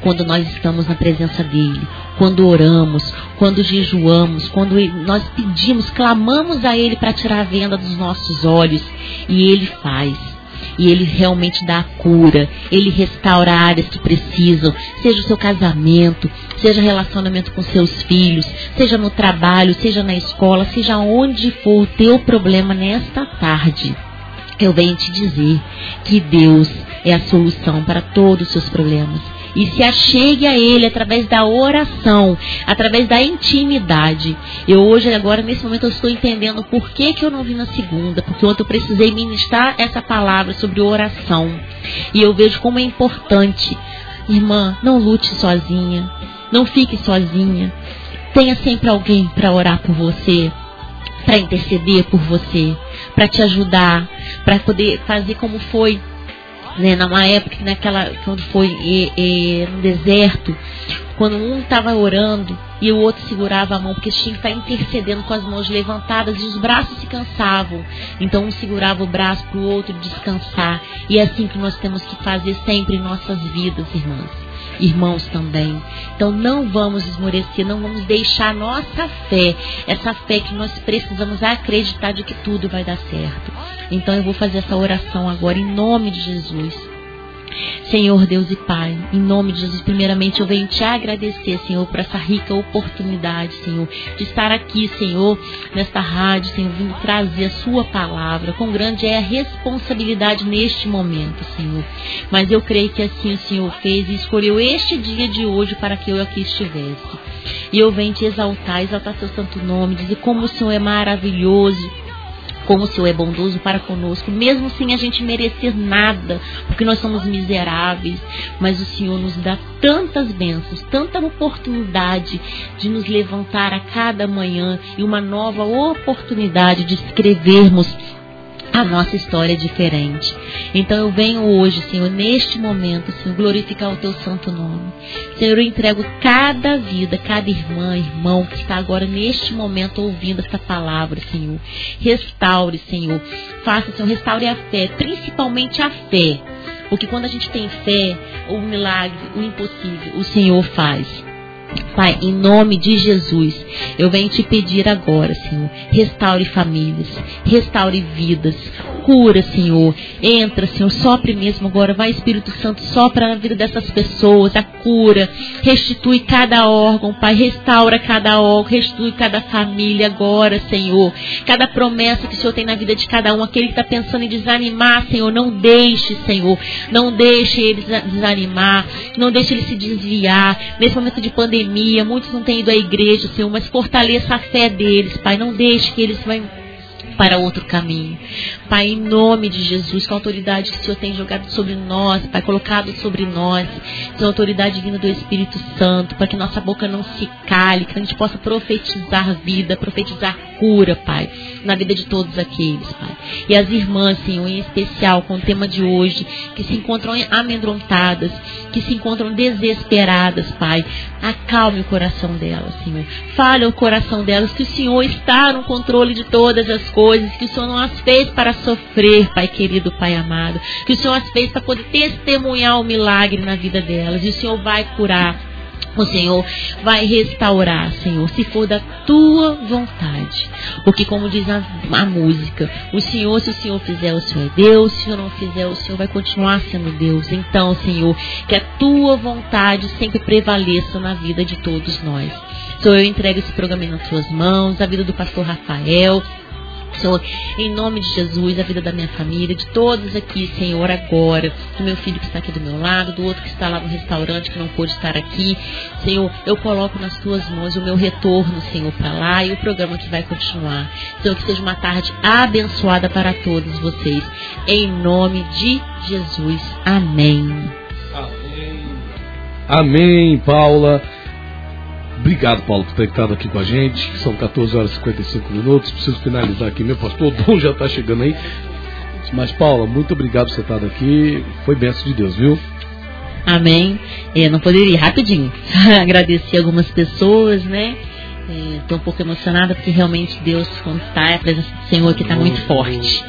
Quando nós estamos na presença dEle, quando oramos, quando jejuamos, quando nós pedimos, clamamos a Ele para tirar a venda dos nossos olhos, e Ele faz e ele realmente dá a cura, ele restaura áreas que precisam, seja o seu casamento, seja relacionamento com seus filhos, seja no trabalho, seja na escola, seja onde for o teu problema nesta tarde. Eu venho te dizer que Deus é a solução para todos os seus problemas e se achegue a Ele através da oração, através da intimidade. Eu hoje, agora, nesse momento, eu estou entendendo por que, que eu não vim na segunda, porque ontem eu precisei ministrar essa palavra sobre oração. E eu vejo como é importante. Irmã, não lute sozinha, não fique sozinha. Tenha sempre alguém para orar por você, para interceder por você, para te ajudar, para poder fazer como foi né, numa época naquela quando foi e, e, no deserto, quando um estava orando e o outro segurava a mão, porque tinha que estar intercedendo com as mãos levantadas e os braços se cansavam. Então um segurava o braço para o outro descansar. E é assim que nós temos que fazer sempre em nossas vidas, irmãs. Irmãos também. Então não vamos esmorecer, não vamos deixar nossa fé, essa fé que nós precisamos acreditar de que tudo vai dar certo. Então eu vou fazer essa oração agora em nome de Jesus. Senhor Deus e Pai, em nome de Jesus, primeiramente eu venho te agradecer, Senhor, por essa rica oportunidade, Senhor, de estar aqui, Senhor, nesta rádio, Senhor, vindo trazer a Sua palavra. Quão grande é a responsabilidade neste momento, Senhor. Mas eu creio que assim o Senhor fez e escolheu este dia de hoje para que eu aqui estivesse. E eu venho te exaltar, exaltar seu santo nome, dizer como o Senhor é maravilhoso como o Senhor é bondoso para conosco, mesmo sem a gente merecer nada, porque nós somos miseráveis, mas o Senhor nos dá tantas bênçãos, tanta oportunidade de nos levantar a cada manhã e uma nova oportunidade de escrevermos a nossa história é diferente. Então eu venho hoje, Senhor, neste momento, Senhor, glorificar o teu santo nome. Senhor, eu entrego cada vida, cada irmã, irmão que está agora neste momento ouvindo esta palavra, Senhor. Restaure, Senhor. Faça, Senhor, restaure a fé, principalmente a fé. Porque quando a gente tem fé, o milagre, o impossível, o Senhor faz. Pai, em nome de Jesus, eu venho te pedir agora, Senhor, restaure famílias, restaure vidas, cura, Senhor. Entra, Senhor, sopre mesmo agora. Vai, Espírito Santo, sopra na vida dessas pessoas, a cura. Restitui cada órgão, Pai. Restaura cada órgão, restitui cada família agora, Senhor. Cada promessa que o Senhor tem na vida de cada um, aquele que está pensando em desanimar, Senhor, não deixe, Senhor. Não deixe ele desanimar, não deixe ele se desviar. Nesse momento de pandemia, muitos não têm ido à igreja, Senhor, mas fortaleça a fé deles, Pai. Não deixe que eles vão para outro caminho. Pai, em nome de Jesus, com a autoridade que o Senhor tem jogado sobre nós, Pai, colocado sobre nós, com a autoridade vinda do Espírito Santo, para que nossa boca não se cale, que a gente possa profetizar vida, profetizar cura, Pai, na vida de todos aqueles, Pai. E as irmãs, Senhor, em especial, com o tema de hoje, que se encontram amedrontadas, que se encontram desesperadas, Pai, acalme o coração delas, Senhor. Fale ao coração delas que o Senhor está no controle de todas as coisas coisas que o Senhor não as fez para sofrer, Pai querido, Pai amado. Que o Senhor as fez para poder testemunhar o milagre na vida delas. E o Senhor vai curar. O Senhor vai restaurar, Senhor, se for da tua vontade. Porque, como diz a, a, música, o Senhor, se o Senhor fizer, o Senhor é Deus. Se o Senhor não fizer, o Senhor vai continuar sendo Deus. Então, Senhor, que a tua vontade sempre prevaleça na vida de todos nós. Senhor, eu entrego esse programa nas tuas mãos, a vida do pastor Rafael, Senhor, em nome de Jesus, a vida da minha família, de todos aqui, Senhor, agora, do meu filho que está aqui do meu lado, do outro que está lá no restaurante que não pôde estar aqui, Senhor, eu coloco nas tuas mãos o meu retorno, Senhor, para lá e o programa que vai continuar. Senhor, que seja uma tarde abençoada para todos vocês, em nome de Jesus. Amém. Amém. Amém, Paula. Obrigado, Paulo, por ter estado aqui com a gente. São 14 horas e 55 minutos. Preciso finalizar aqui. Meu pastor Dom já está chegando aí. Mas, Paula, muito obrigado por ter estado aqui. Foi benção de Deus, viu? Amém. É, não poderia ir rapidinho. Agradecer algumas pessoas, né? Estou é, um pouco emocionada porque realmente Deus, quando está, a presença do Senhor aqui está muito forte.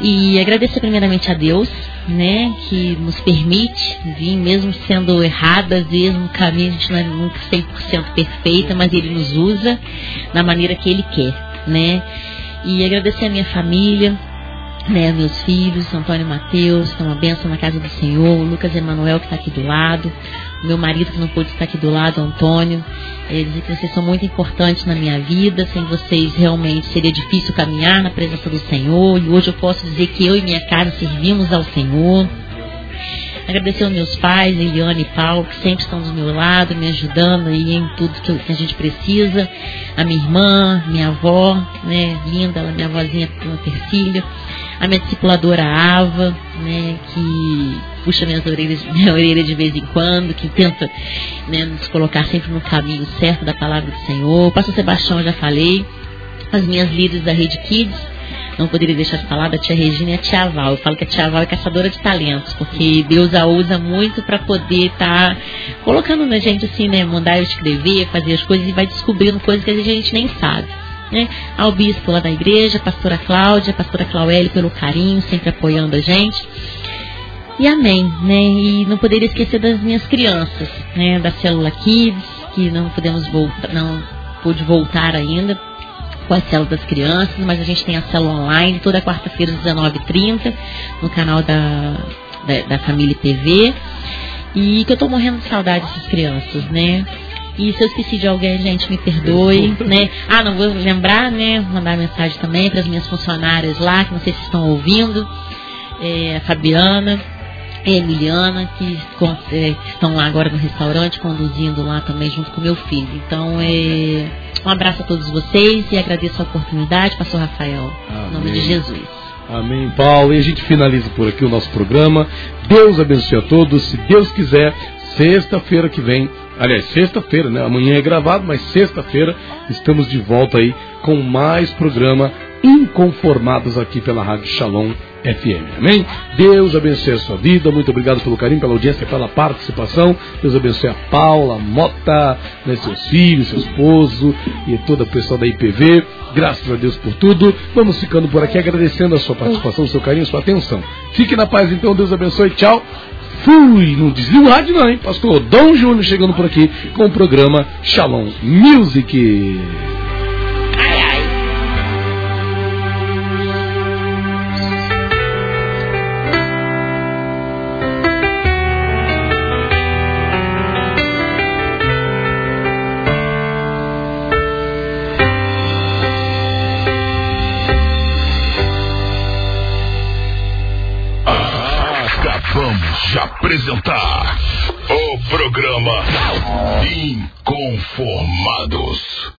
E agradecer primeiramente a Deus, né, que nos permite vir, mesmo sendo errada, às vezes no caminho a gente não é nunca 100% perfeita, mas Ele nos usa da maneira que Ele quer, né. E agradecer a minha família, né, meus filhos, Antônio e Mateus, que é uma bênção na casa do Senhor, Lucas Emanuel que está aqui do lado, meu marido que não pôde estar aqui do lado, Antônio, é, dizer que vocês são muito importantes na minha vida, sem vocês realmente seria difícil caminhar na presença do Senhor, e hoje eu posso dizer que eu e minha casa servimos ao Senhor. Agradecer aos meus pais, Eliane e Paulo, que sempre estão do meu lado, me ajudando aí em tudo que a gente precisa. A minha irmã, minha avó, né, linda, ela, minha avózinha, uma Persília a minha discipuladora Ava, né, que puxa minhas orelhas, minha orelha de vez em quando, que tenta né, nos colocar sempre no caminho certo da palavra do Senhor. O pastor Sebastião, já falei, as minhas líderes da Rede Kids, não poderia deixar de falar da tia Regina e a tia Val. Eu falo que a tia Val é caçadora de talentos, porque Deus a usa muito para poder estar tá colocando na gente assim, né? Mandar eu escrever, fazer as coisas e vai descobrindo coisas que a gente nem sabe. Né? Ao bispo lá da igreja, a pastora Cláudia, a pastora Claueli pelo carinho, sempre apoiando a gente. E amém, né? E não poderia esquecer das minhas crianças, né? Da célula Kids, que não podemos voltar, não pude voltar ainda com a célula das crianças, mas a gente tem a célula online toda quarta-feira às 19h30 no canal da, da, da família TV. E que eu tô morrendo de saudade dessas crianças, né? E se eu esqueci de alguém, gente, me perdoe, né? Ah, não vou lembrar, né? Mandar mensagem também para as minhas funcionárias lá, que não sei se estão ouvindo. É, a Fabiana, a Emiliana, que, é, estão lá agora no restaurante, conduzindo lá também junto com meu filho. Então, é, um abraço a todos vocês e agradeço a oportunidade, pastor Rafael, Amém. em nome de Jesus. Amém, Paulo. E a gente finaliza por aqui o nosso programa. Deus abençoe a todos. Se Deus quiser, sexta-feira que vem Aliás, sexta-feira, né? Amanhã é gravado, mas sexta-feira estamos de volta aí com mais programa Inconformados aqui pela Rádio Shalom FM. Amém? Deus abençoe a sua vida. Muito obrigado pelo carinho, pela audiência, pela participação. Deus abençoe a Paula, a Mota, né, seus filhos, seu esposo e toda a pessoa da IPV. Graças a Deus por tudo. Vamos ficando por aqui agradecendo a sua participação, o seu carinho, a sua atenção. Fique na paz então. Deus abençoe. Tchau. Fui! Não desliga o rádio não, hein? Pastor Dom Júnior chegando por aqui com o programa Shalom Music. De apresentar o programa Inconformados.